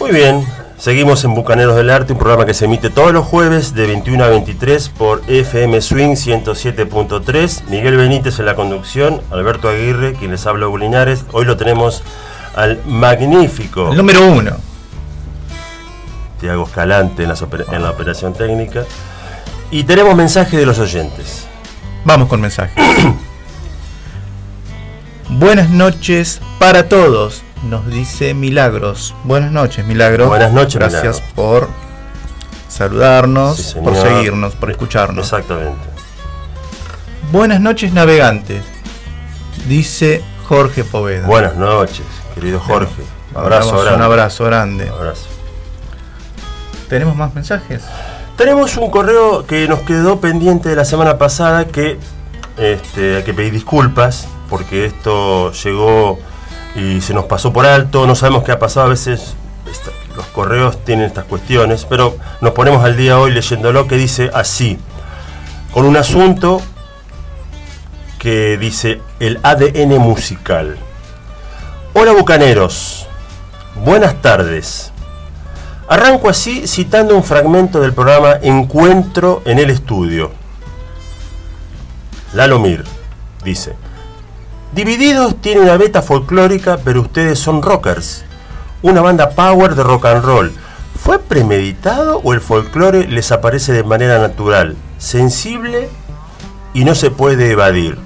Muy bien, seguimos en Bucaneros del Arte, un programa que se emite todos los jueves de 21 a 23 por FM Swing 107.3. Miguel Benítez en la conducción, Alberto Aguirre, quien les habla Linares. Hoy lo tenemos al magnífico El número uno. Tiago Escalante en, las en la operación técnica. Y tenemos mensajes de los oyentes. Vamos con mensaje. Buenas noches para todos, nos dice Milagros. Buenas noches, Milagros. Buenas noches, Gracias Milagros. por saludarnos, Sí, por seguirnos, por escucharnos. Exactamente. Buenas noches, navegantes, dice Jorge Poveda. Buenas noches, querido Jorge. Abrazo Mandamos grande. Un abrazo grande. Abrazo. ¿Tenemos más mensajes? Tenemos un correo que nos quedó pendiente de la semana pasada que este, hay que pedir disculpas porque esto llegó y se nos pasó por alto. No sabemos qué ha pasado. A veces los correos tienen estas cuestiones, pero nos ponemos al día hoy leyéndolo que dice así, con un asunto que dice el ADN musical. Hola bucaneros, buenas tardes. Arranco así citando un fragmento del programa Encuentro en el estudio. Lalomir dice, Divididos tiene una beta folclórica, pero ustedes son rockers. Una banda power de rock and roll. ¿Fue premeditado o el folclore les aparece de manera natural, sensible y no se puede evadir?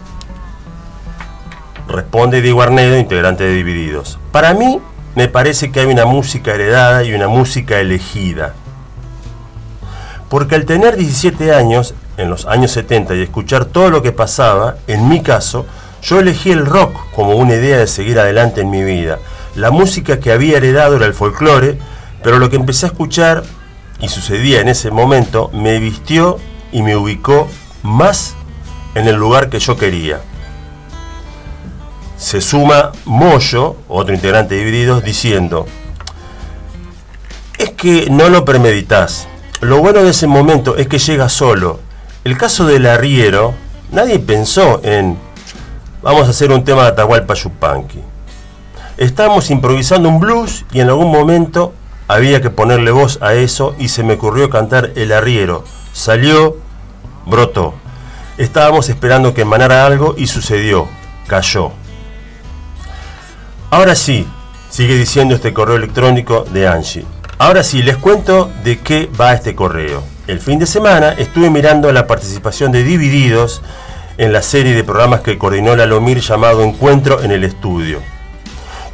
Responde Diego Arnedo, integrante de Divididos. Para mí, me parece que hay una música heredada y una música elegida. Porque al tener 17 años, en los años 70, y escuchar todo lo que pasaba, en mi caso, yo elegí el rock como una idea de seguir adelante en mi vida. La música que había heredado era el folclore, pero lo que empecé a escuchar, y sucedía en ese momento, me vistió y me ubicó más en el lugar que yo quería. Se suma Moyo, otro integrante de Divididos, diciendo, es que no lo premeditas. lo bueno de ese momento es que llega solo. El caso del arriero, nadie pensó en vamos a hacer un tema de Atahualpa Yupanqui. Estábamos improvisando un blues y en algún momento había que ponerle voz a eso y se me ocurrió cantar El arriero. Salió, brotó. Estábamos esperando que emanara algo y sucedió, cayó. Ahora sí, sigue diciendo este correo electrónico de Angie. Ahora sí, les cuento de qué va este correo. El fin de semana estuve mirando la participación de Divididos en la serie de programas que coordinó la Lomir llamado Encuentro en el Estudio.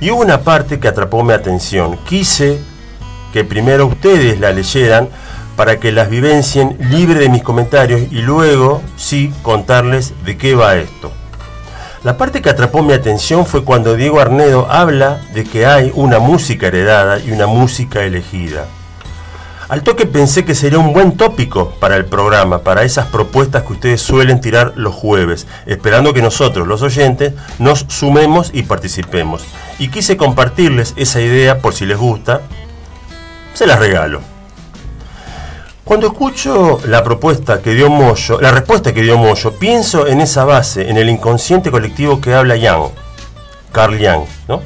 Y hubo una parte que atrapó mi atención. Quise que primero ustedes la leyeran para que las vivencien libre de mis comentarios y luego sí contarles de qué va esto. La parte que atrapó mi atención fue cuando Diego Arnedo habla de que hay una música heredada y una música elegida. Al toque pensé que sería un buen tópico para el programa, para esas propuestas que ustedes suelen tirar los jueves, esperando que nosotros, los oyentes, nos sumemos y participemos. Y quise compartirles esa idea por si les gusta, se las regalo. Cuando escucho la propuesta que dio Moyo, la respuesta que dio Moyo, pienso en esa base, en el inconsciente colectivo que habla Young, Carl Young, ¿no?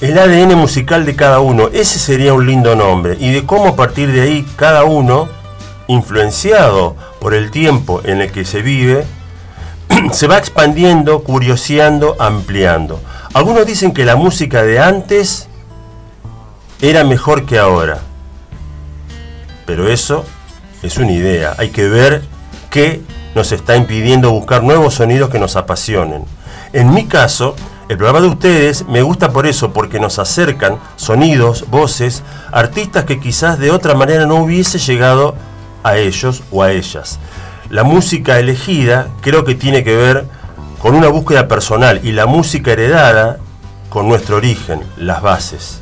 El ADN musical de cada uno, ese sería un lindo nombre, y de cómo a partir de ahí cada uno, influenciado por el tiempo en el que se vive, se va expandiendo, curioseando, ampliando. Algunos dicen que la música de antes era mejor que ahora. Pero eso es una idea. Hay que ver qué nos está impidiendo buscar nuevos sonidos que nos apasionen. En mi caso, el programa de ustedes me gusta por eso, porque nos acercan sonidos, voces, artistas que quizás de otra manera no hubiese llegado a ellos o a ellas. La música elegida creo que tiene que ver con una búsqueda personal y la música heredada con nuestro origen, las bases.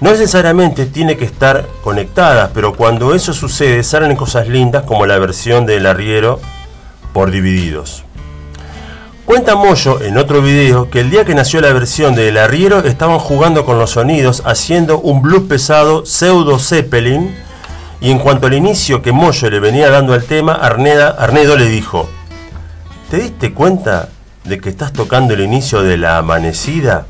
No necesariamente tiene que estar conectadas, pero cuando eso sucede salen cosas lindas como la versión del arriero por divididos. Cuenta Moyo en otro video que el día que nació la versión del arriero estaban jugando con los sonidos haciendo un blues pesado pseudo Zeppelin y en cuanto al inicio que Moyo le venía dando al tema, Arnedo le dijo, ¿te diste cuenta de que estás tocando el inicio de la amanecida?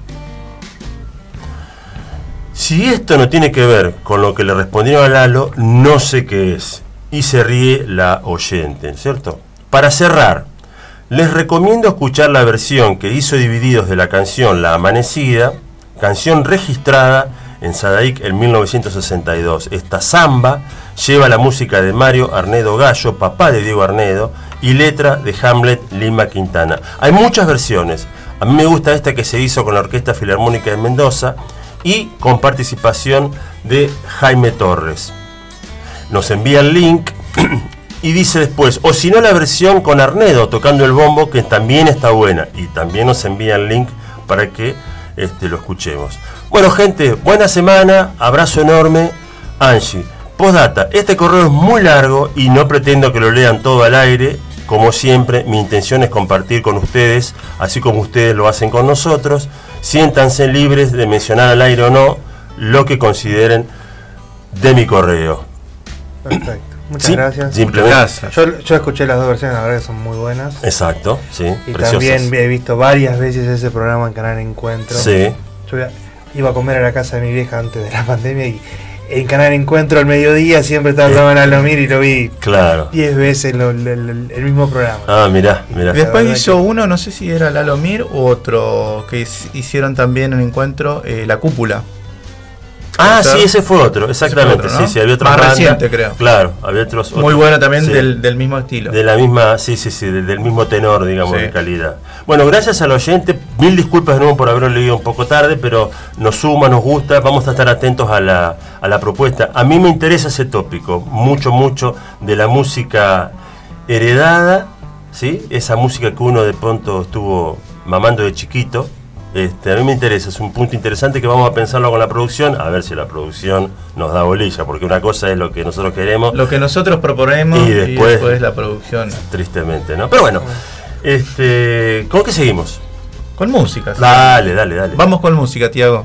Si esto no tiene que ver con lo que le respondieron a Lalo, no sé qué es. Y se ríe la oyente, ¿cierto? Para cerrar, les recomiendo escuchar la versión que hizo Divididos de la canción La Amanecida, canción registrada en Sadaic en 1962. Esta samba lleva la música de Mario Arnedo Gallo, papá de Diego Arnedo, y letra de Hamlet Lima Quintana. Hay muchas versiones. A mí me gusta esta que se hizo con la Orquesta Filarmónica de Mendoza y con participación de Jaime Torres. Nos envía el link y dice después, o si no la versión con Arnedo tocando el bombo, que también está buena. Y también nos envía el link para que este, lo escuchemos. Bueno gente, buena semana, abrazo enorme, Angie. Postdata, este correo es muy largo y no pretendo que lo lean todo al aire. Como siempre, mi intención es compartir con ustedes, así como ustedes lo hacen con nosotros. Siéntanse libres de mencionar al aire o no lo que consideren de mi correo. Perfecto. Muchas Sí, gracias. Simplemente. Gracias. Yo, yo escuché las dos versiones, la verdad que son muy buenas. Exacto, sí, Y preciosas. también he visto varias veces ese programa en Canal Encuentro. Sí, Yo iba- a comer a la casa de mi vieja antes de la pandemia y en Canal Encuentro al mediodía siempre estaba el programa de Alomir y lo vi claro. 10 veces lo- lo- lo- el mismo programa. Ah, mirá, mirá. Después hizo que- uno, no sé si era Lalo Mir u otro que hicieron también un encuentro, eh, La Cúpula. Ah, ¿Puede sí, ese fue otro, exactamente. otro, ¿no? Sí, sí, había otro Más reciente, creo. Claro, había otros. Muy bueno también sí. del, del mismo estilo. De la misma, sí, sí, sí, del, del mismo tenor, digamos, Sí. de calidad. Bueno, gracias al oyente, mil disculpas de nuevo por haberlo leído un poco tarde, pero nos suma, nos gusta, vamos a estar atentos a la, a la propuesta. A mí me interesa ese tópico, mucho, mucho de la música heredada, ¿sí? Esa música que uno de pronto estuvo mamando de chiquito. Este, a mí me interesa, es un punto interesante que vamos a pensarlo con la producción, a ver si la producción nos da bolilla, porque una cosa es lo que nosotros queremos, Lo que nosotros proponemos Y y después- después, la producción. tristemente, ¿no? Pero bueno, este, ¿con qué seguimos? Con música. ¿sí? Dale, dale, dale. Vamos con música, Tiago.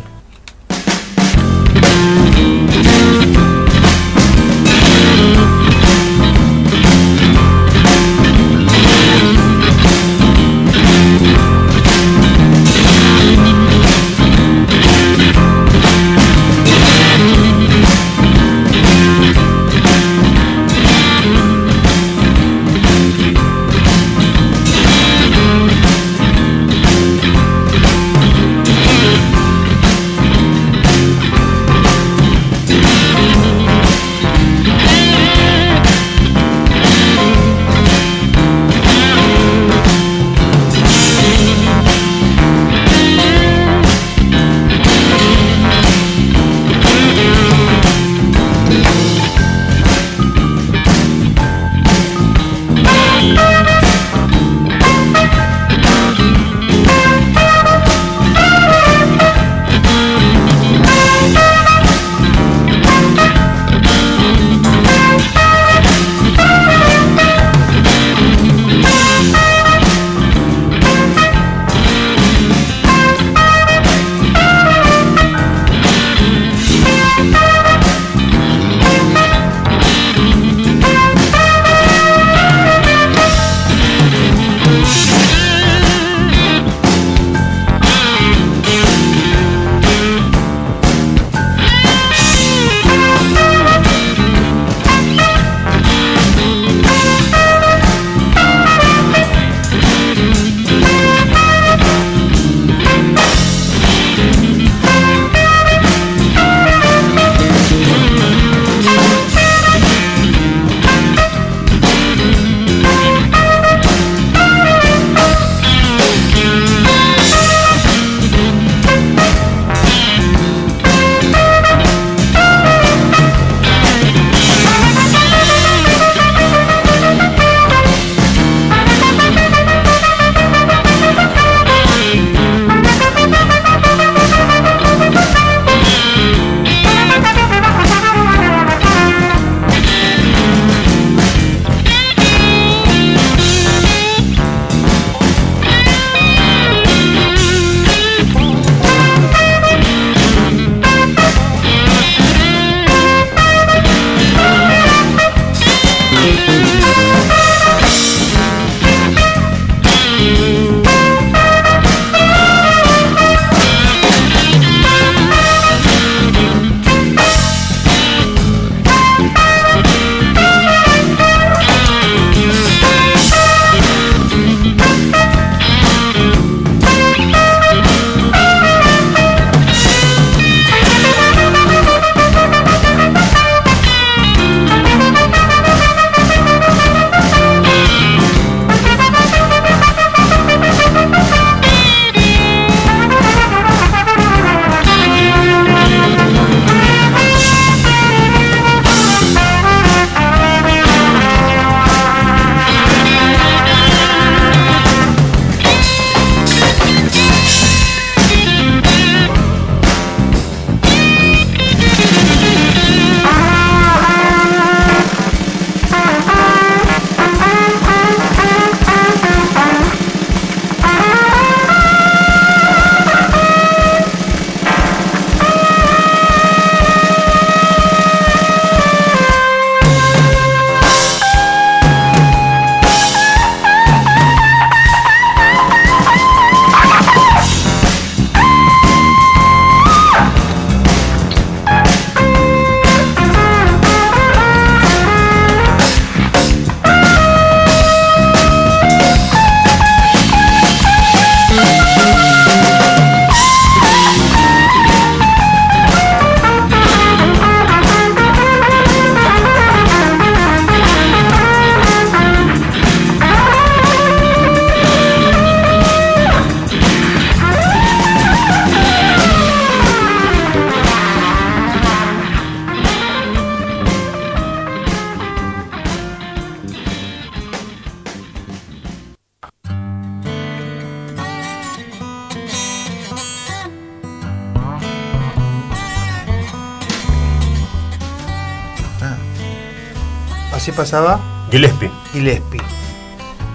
Pasaba Gillespie. Gillespie.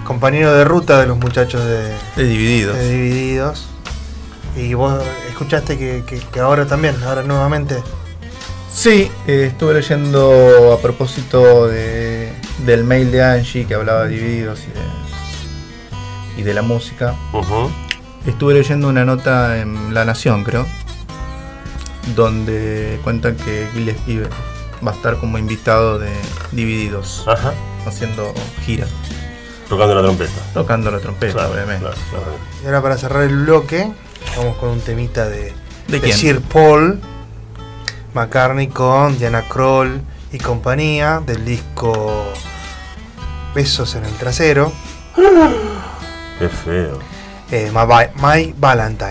Compañero de ruta de los muchachos de, De divididos. de Divididos. Y vos escuchaste que, que- que ahora también, ahora nuevamente. Sí, eh, estuve leyendo a propósito de, del mail de Angie que hablaba de divididos y de, y de la música. Estuve leyendo una nota en La Nación, creo, donde cuentan que Gillespie va a estar como invitado de Divididos, Ajá. haciendo gira, Tocando la trompeta. tocando la trompeta, Claro, obviamente. claro, claro. Y ahora para cerrar el bloque, vamos con un temita de, ¿De? Sir Paul McCartney con Diana Kroll y compañía del disco Besos en el trasero, Qué feo. eh, My, My Valentine.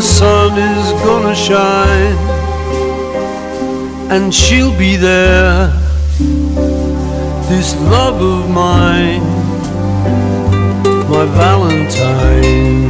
the sun is gonna shine and she'll be there. This love of mine, my Valentine.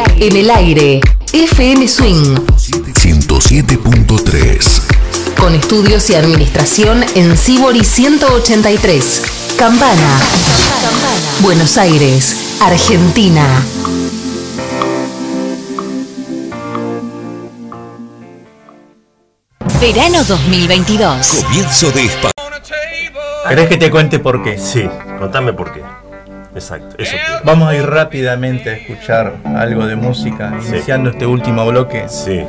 Aire, en el aire. FM Swing, 107.3. con estudios y administración en Sibori 183. Campana. Buenos Aires, Argentina. Verano 2022. Comienzo de espacio. ¿Querés que te cuente por qué? Sí, contame por qué. Exacto, eso quiero. Vamos a ir rápidamente a escuchar algo de música, Sí. iniciando este último bloque. Sí.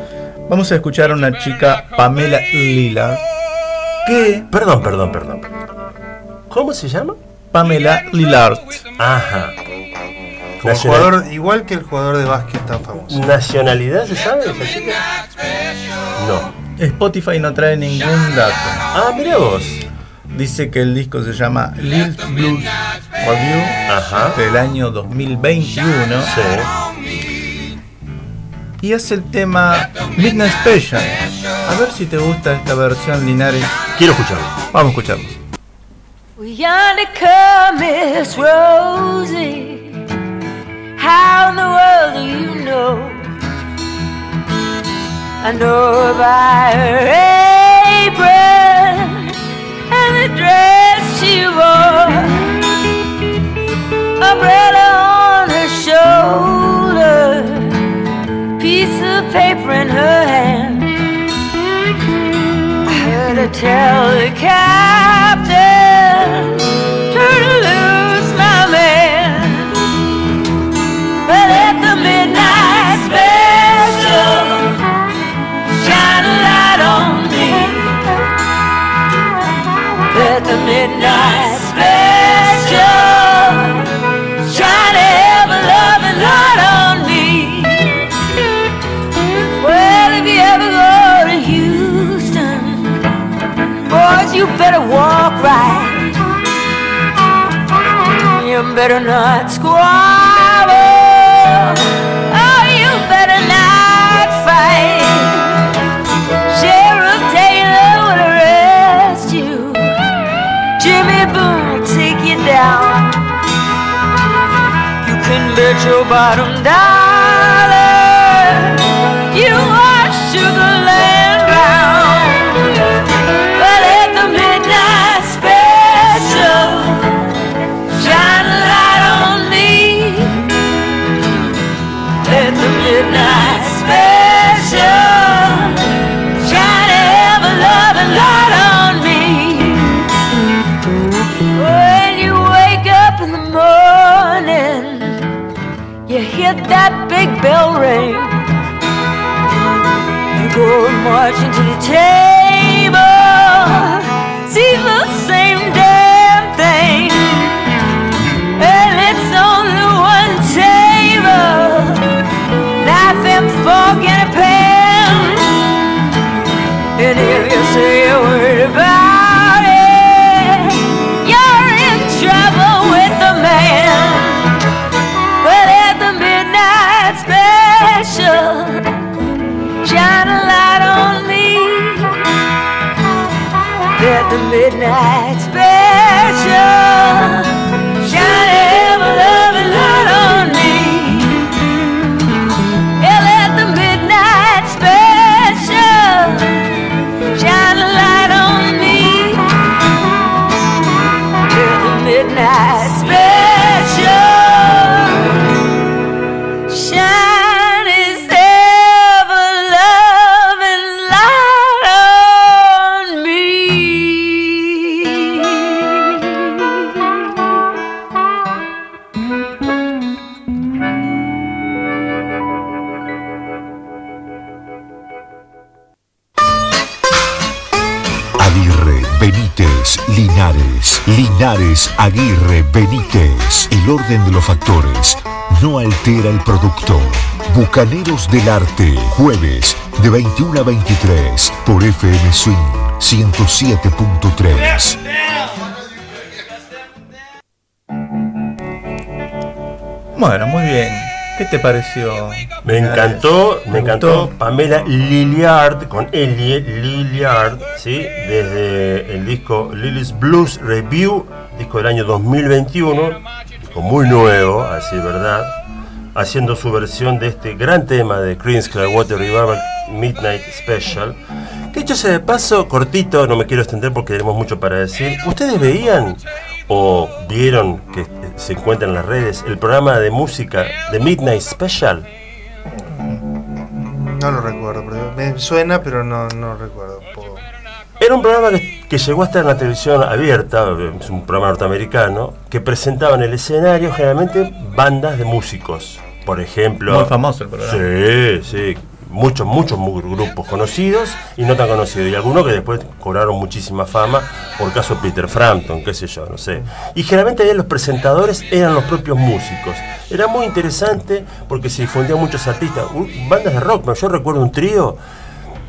Vamos a escuchar a una chica, Pamela Lila, que Perdón, perdón, perdón. ¿Cómo se llama? Pamela Lillard. Ajá. Como jugador, igual que el jugador de básquet tan famoso. ¿Nacionalidad se sabe de esa chica? No. Spotify no trae ningún dato. Ah, mira vos. Dice que el disco se llama Lil Blues Review Ajá. del año 2021 Sí. y es el tema Midnight Special. A ver si te gusta esta versión Linares. Quiero escucharlo. Vamos a escucharlo. Yonder Umbrella on her shoulder, piece of paper in her hand. I heard her tell the captain, turn you better walk right. You better not squabble. Oh, you better not fight. Sheriff Taylor will arrest you. Jimmy Boone will take you down. You can bet your bottom dollar. rain. You go marching to the tail. At the midnight special, Aguirre, Benítez. El orden de los factores no altera el producto. Bucaneros del Arte, jueves de 21 a 23 por FM Swing 107.3. Bueno, muy bien. ¿Qué te pareció? Me encantó, me ¿Te encantó? Pamela Lilliard con Ellie Lilliard, ¿sí? Desde el disco Lily's Blues Review, disco del año 2021, disco muy nuevo, así verdad, haciendo su versión de este gran tema de Creedence Clearwater Revival Midnight Special. Que dicho sea de paso, cortito, no me quiero extender porque tenemos mucho para decir. ¿Ustedes veían o vieron que se encuentra en las redes el programa de música de Midnight Special? No lo recuerdo, pero me suena, pero no, no recuerdo. Era un programa que, que llegó a estar en la televisión abierta, es un programa norteamericano, que presentaba en el escenario generalmente bandas de músicos. Por ejemplo. Muy famoso el programa. Sí, sí. Muchos, muchos mu- grupos conocidos y no tan conocidos. Y algunos que después cobraron muchísima fama, por caso Peter Frampton, qué sé yo, no sé. Y generalmente ahí los presentadores eran los propios músicos. Era muy interesante porque se difundían muchos artistas, bandas de rock. Yo recuerdo un trío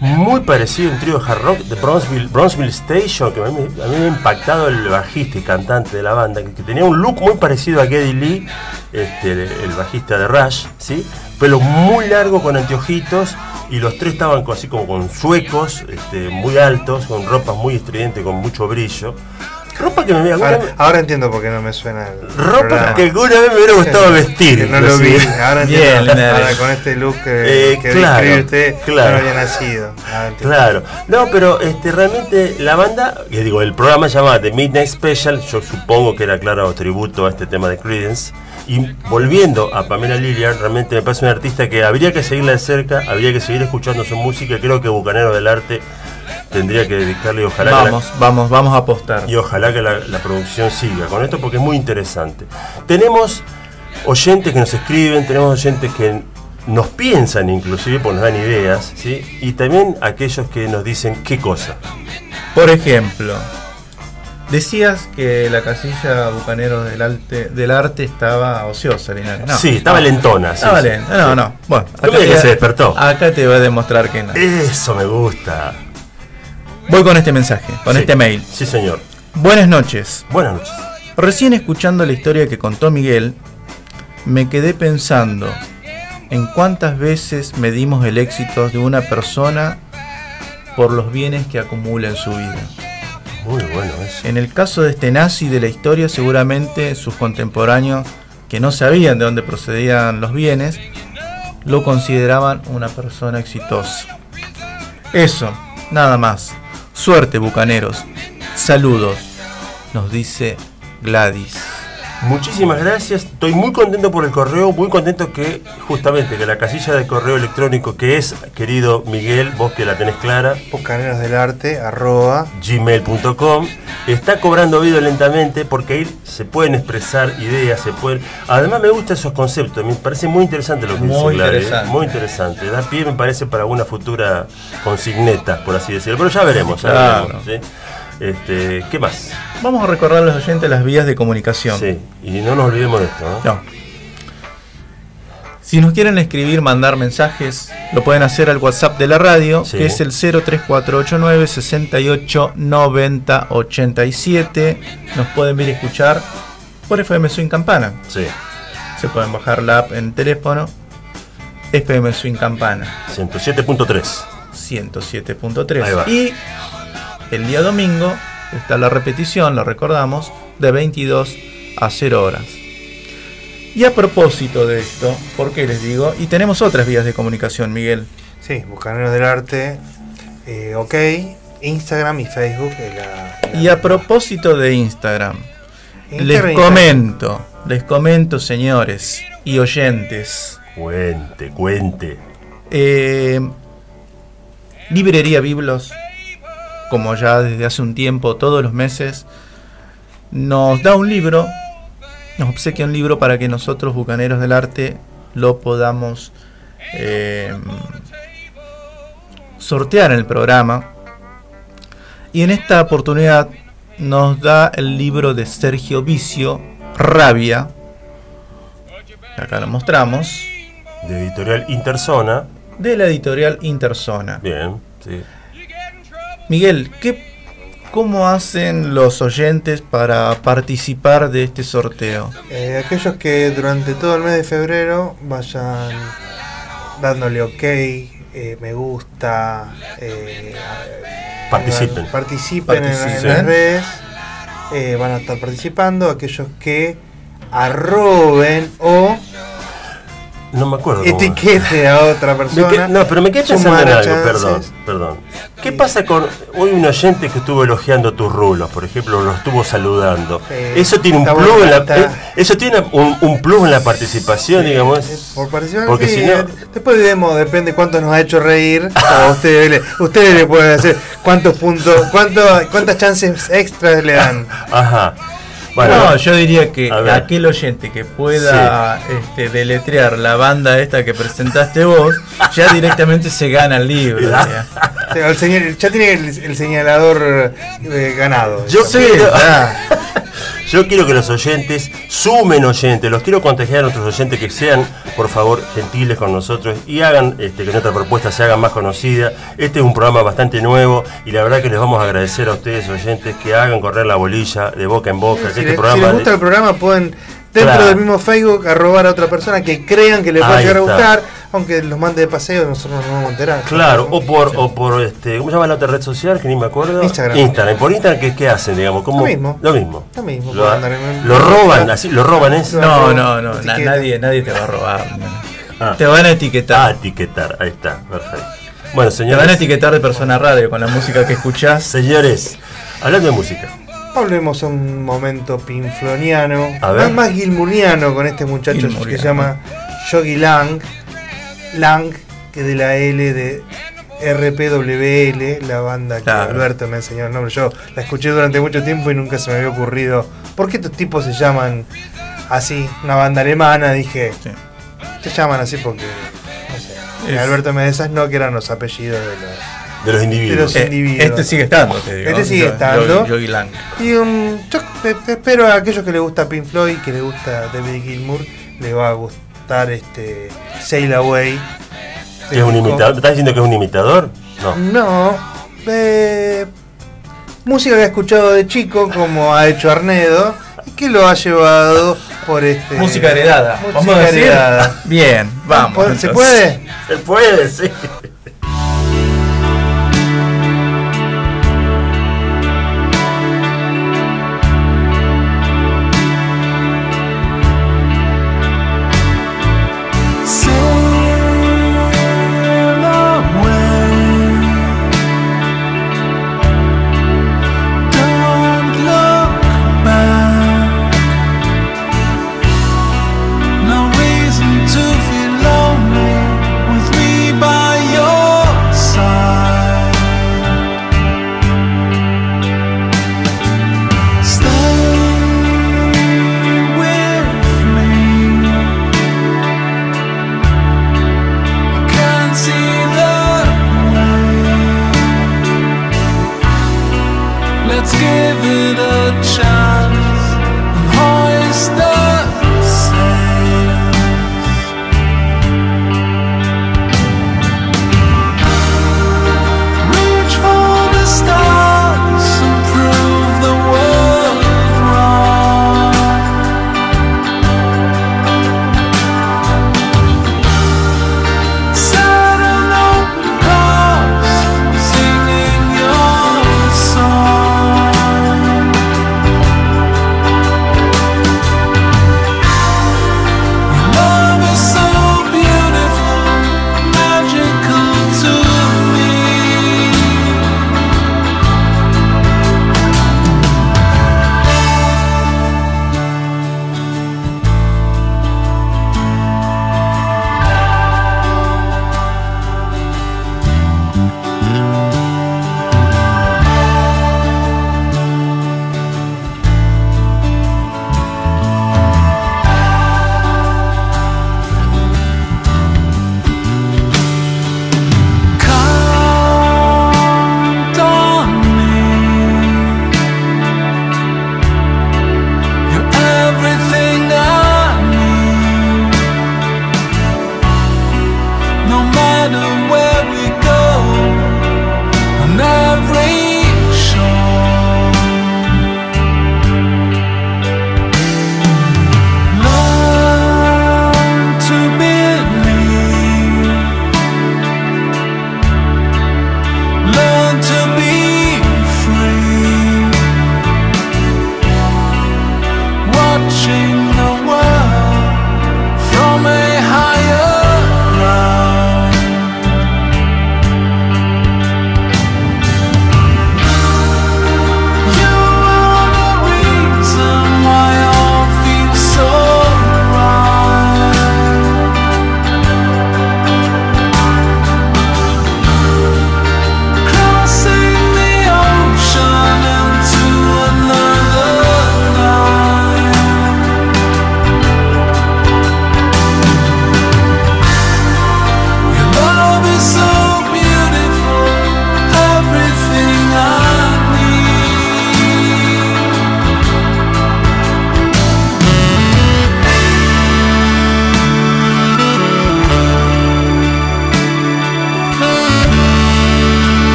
muy parecido a un trío de hard rock de Bronzeville, Bronzeville Station, que a mí, me ha impactado el bajista y cantante de la banda, que, tenía un look muy parecido a Geddy Lee, este, el, bajista de Rush, ¿sí? pelo muy largo con anteojitos y los tres estaban así como con suecos, este, muy altos, con ropa muy estridente, con mucho brillo. Ropa que me Ahora, vez- ahora entiendo por qué no me suena el Ropa programa. que alguna vez me hubiera gustado vestir. Que no lo vi. Ahora entiendo. Ahora con este look que, Eh, que claro, describe usted, claro. no había nacido. Claro, no, pero este, realmente la banda, que digo, el programa se llamaba The Midnight Special, yo supongo que era claro tributo a este tema de Creedence. Y volviendo a Pamela Lilliard, realmente me parece una artista que habría que seguirla de cerca, habría que seguir escuchando su música. Creo que Bucanero del Arte tendría que dedicarle, y ojalá que la- Vamos, vamos, vamos a apostar. y ojalá que la, la producción siga con esto porque es muy interesante. Tenemos oyentes que nos escriben, tenemos oyentes que nos piensan inclusive, porque nos dan ideas, ¿sí? y también aquellos que nos dicen qué cosa. Por ejemplo, decías que la casilla Bucaneros del Arte, del arte estaba ociosa, Linares. No, sí, estaba lentona. sí, Estaba sí. lenta. No, Sí. no. Bueno, No me digas que se despertó. Acá te va a demostrar que no. Eso me gusta. Voy con este mensaje, con este mail. Sí, señor. Buenas noches. Buenas noches. Recién escuchando la historia que contó Miguel, me quedé pensando en cuántas veces medimos el éxito de una persona por los bienes que acumula en su vida. En el caso de este nazi de la historia, seguramente sus contemporáneos, que no sabían de dónde procedían los bienes, lo consideraban una persona exitosa. Eso, nada más. Suerte, bucaneros. Saludos, nos dice Gladys. Muchísimas gracias. Estoy muy contento por el correo, muy contento que justamente que la casilla de correo electrónico que es, querido Miguel, vos que la tenés clara, Bucaneros del Arte, arroba. gmail.com está cobrando vida lentamente porque ahí se pueden expresar ideas, se pueden... Además me gustan esos conceptos, me parece muy interesante lo que Muy dice muy interesante. Da pie me parece para una futura consigneta, por así decirlo, pero ya veremos, ya Claro. veremos, ¿sí? Este, ¿Qué más? Vamos a recordar a los oyentes las vías de comunicación. Sí, y no nos olvidemos de esto. ¿no? No. Si nos quieren escribir, mandar mensajes, lo pueden hacer al WhatsApp de la radio, Sí. que es el 03489 68 90 87. Nos pueden ver y escuchar por FM Swing Campana. Sí, Se pueden bajar la app en teléfono. FM Swing Campana 107.3. 107.3. Ahí va. Y el día domingo está la repetición, lo recordamos, de 22 a 0 horas. Y a propósito de esto, ¿por qué les digo? Y tenemos otras vías de comunicación, Miguel. Sí, Bucaneros del Arte, eh, ok. Instagram y Facebook. eh, la- la- Y a propósito de Instagram, Instagram les comento, les comento, señores y oyentes. Cuente, cuente. Eh, Librería Biblos, como ya desde hace un tiempo, todos los meses, nos da un libro, nos obsequia un libro para que nosotros, bucaneros del arte, lo podamos eh, sortear en el programa. Y en esta oportunidad nos da el libro de Sergio Vicio, Rabia. Acá lo mostramos. De editorial Interzona. De la editorial Interzona. Bien, sí. Miguel, ¿qué, ¿cómo hacen los oyentes para participar de este sorteo? Eh, aquellos que durante todo el mes de febrero vayan dándole ok, eh, me gusta, eh, Participen. participen, en- En, Participen. las redes, eh, van a estar participando. Aquellos que arroben o No me acuerdo. etiquete a otra persona. que- no, pero me quedé pensando en algo, chances. perdón, perdón. ¿Qué pasa con hoy un oyente que estuvo elogiando tus rulos, por ejemplo, lo estuvo saludando? Eh, eso tiene un plus en la, eh, eso tiene un, un plus en la participación, digamos. Por participar, Porque sí, si no- eh, después vemos, depende cuánto nos ha hecho reír. o ustedes, le, ustedes le pueden hacer cuántos puntos, cuánto, cuántas chances extras le dan. Ajá. Bueno, no, yo diría que aquel oyente que pueda este, deletrear la banda esta que presentaste vos, ya directamente se gana el libro. o sea. O sea, el señal- ya tiene el, el señalador eh, ganado. Yo Sí, ya. Yo quiero que los oyentes sumen oyentes, los quiero contagiar a nuestros oyentes que sean, por favor, gentiles con nosotros y hagan este, que nuestra propuesta se haga más conocida. Este es un programa bastante nuevo y la verdad que les vamos a agradecer a ustedes, oyentes, que hagan correr la bolilla de boca en boca. que Si, este programa si les gusta el programa, pueden dentro Claro. del mismo Facebook arrobar a otra persona que crean que les puede Ahí llegar a gustar, aunque los mande de paseo, nosotros no nos vamos a enterar. Claro, o por, o por este, ¿cómo se llama la otra red social? Que ni me acuerdo. Instagram. Instagram. Por Instagram, ¿qué, qué hacen? Digamos? ¿Cómo? Lo mismo. Lo mismo. Lo mismo, Lo, en- roban, así, lo roban es. No, no, no, na- Etiqueta. nadie, nadie te va a robar. no. Ah. Te van a etiquetar. Ah, etiquetar, ahí está, perfecto. Bueno, Te van a señores, etiquetar de persona radio con la música que escuchás. señores, hablando de música. Hablemos un momento pinfloniano, A ver. más, más gilmuriano con este muchacho que se llama Yogi Lang, Lang, que de la L de RPWL, la banda que Claro. Alberto me enseñó el nombre. Yo la escuché durante mucho tiempo y nunca se me había ocurrido. ¿Por qué estos tipos se llaman así? Una banda alemana, dije. Sí. Se llaman así porque. No sé. Es- Alberto me no que eran los apellidos de los. De los individuos. De los Eh, individuos. este sigue estando, te digo. Este sigue Yo- estando. Y un, yo te- te espero a aquellos que les gusta Pink Floyd, que les gusta David Gilmour, les va a gustar este Sail Away. ¿Que es un imitador? ¿Me estás diciendo que es un imitador? No. No, eh, música que ha escuchado de chico, como ha hecho Arnedo, y que lo ha llevado por este. Música heredada. Música Vamos a decir. heredada. Bien, vamos. ¿Se entonces. puede? Se puede, sí.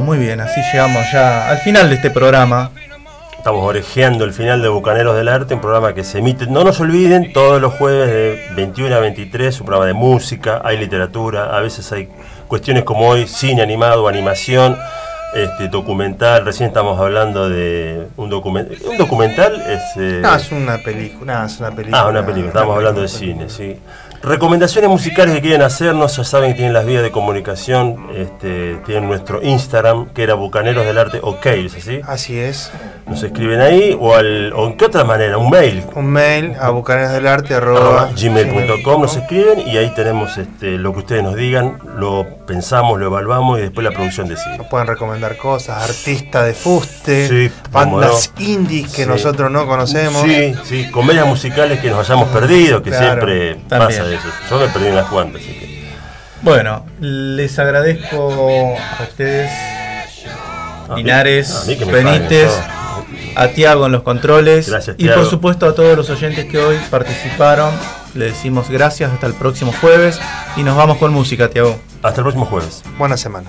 Bueno, muy bien, así llegamos ya al final de este programa. Estamos orejeando el final de Bucaneros del Arte, un programa que se emite, no nos olviden, todos los jueves de 21 a 23, un programa de música, hay literatura, a veces hay cuestiones como hoy, cine animado, animación, este, documental, recién estamos hablando de un, documental, un documental es... eh, No, es una película. No, es una película. Ah, una película, estamos hablando de cine, sí. Recomendaciones musicales que quieren hacernos, ya saben que tienen las vías de comunicación, este, tienen nuestro Instagram, que era Bucaneros del Arte OK, ¿es así? Así es. Nos escriben ahí, o, al, o en qué otra manera, un mail, Un mail a bucanesdelarte arroba arroba gmail.com, nos escriben y ahí tenemos este, lo que ustedes nos digan, lo pensamos, lo evaluamos y después la producción decide. Nos pueden recomendar cosas, artistas de fuste, Sí, bandas no. indies que Sí. nosotros no conocemos. Sí, sí, comedias musicales que nos hayamos perdido, que Claro, siempre también. pasa eso. Yo me perdí unas cuantas, así que... Bueno, les agradezco a ustedes, Linares, Benítez, a Tiago en los controles Gracias, y por supuesto a todos los oyentes que hoy participaron. Le decimos gracias hasta el próximo jueves y nos vamos con música, Tiago. Hasta el próximo jueves. Buena semana.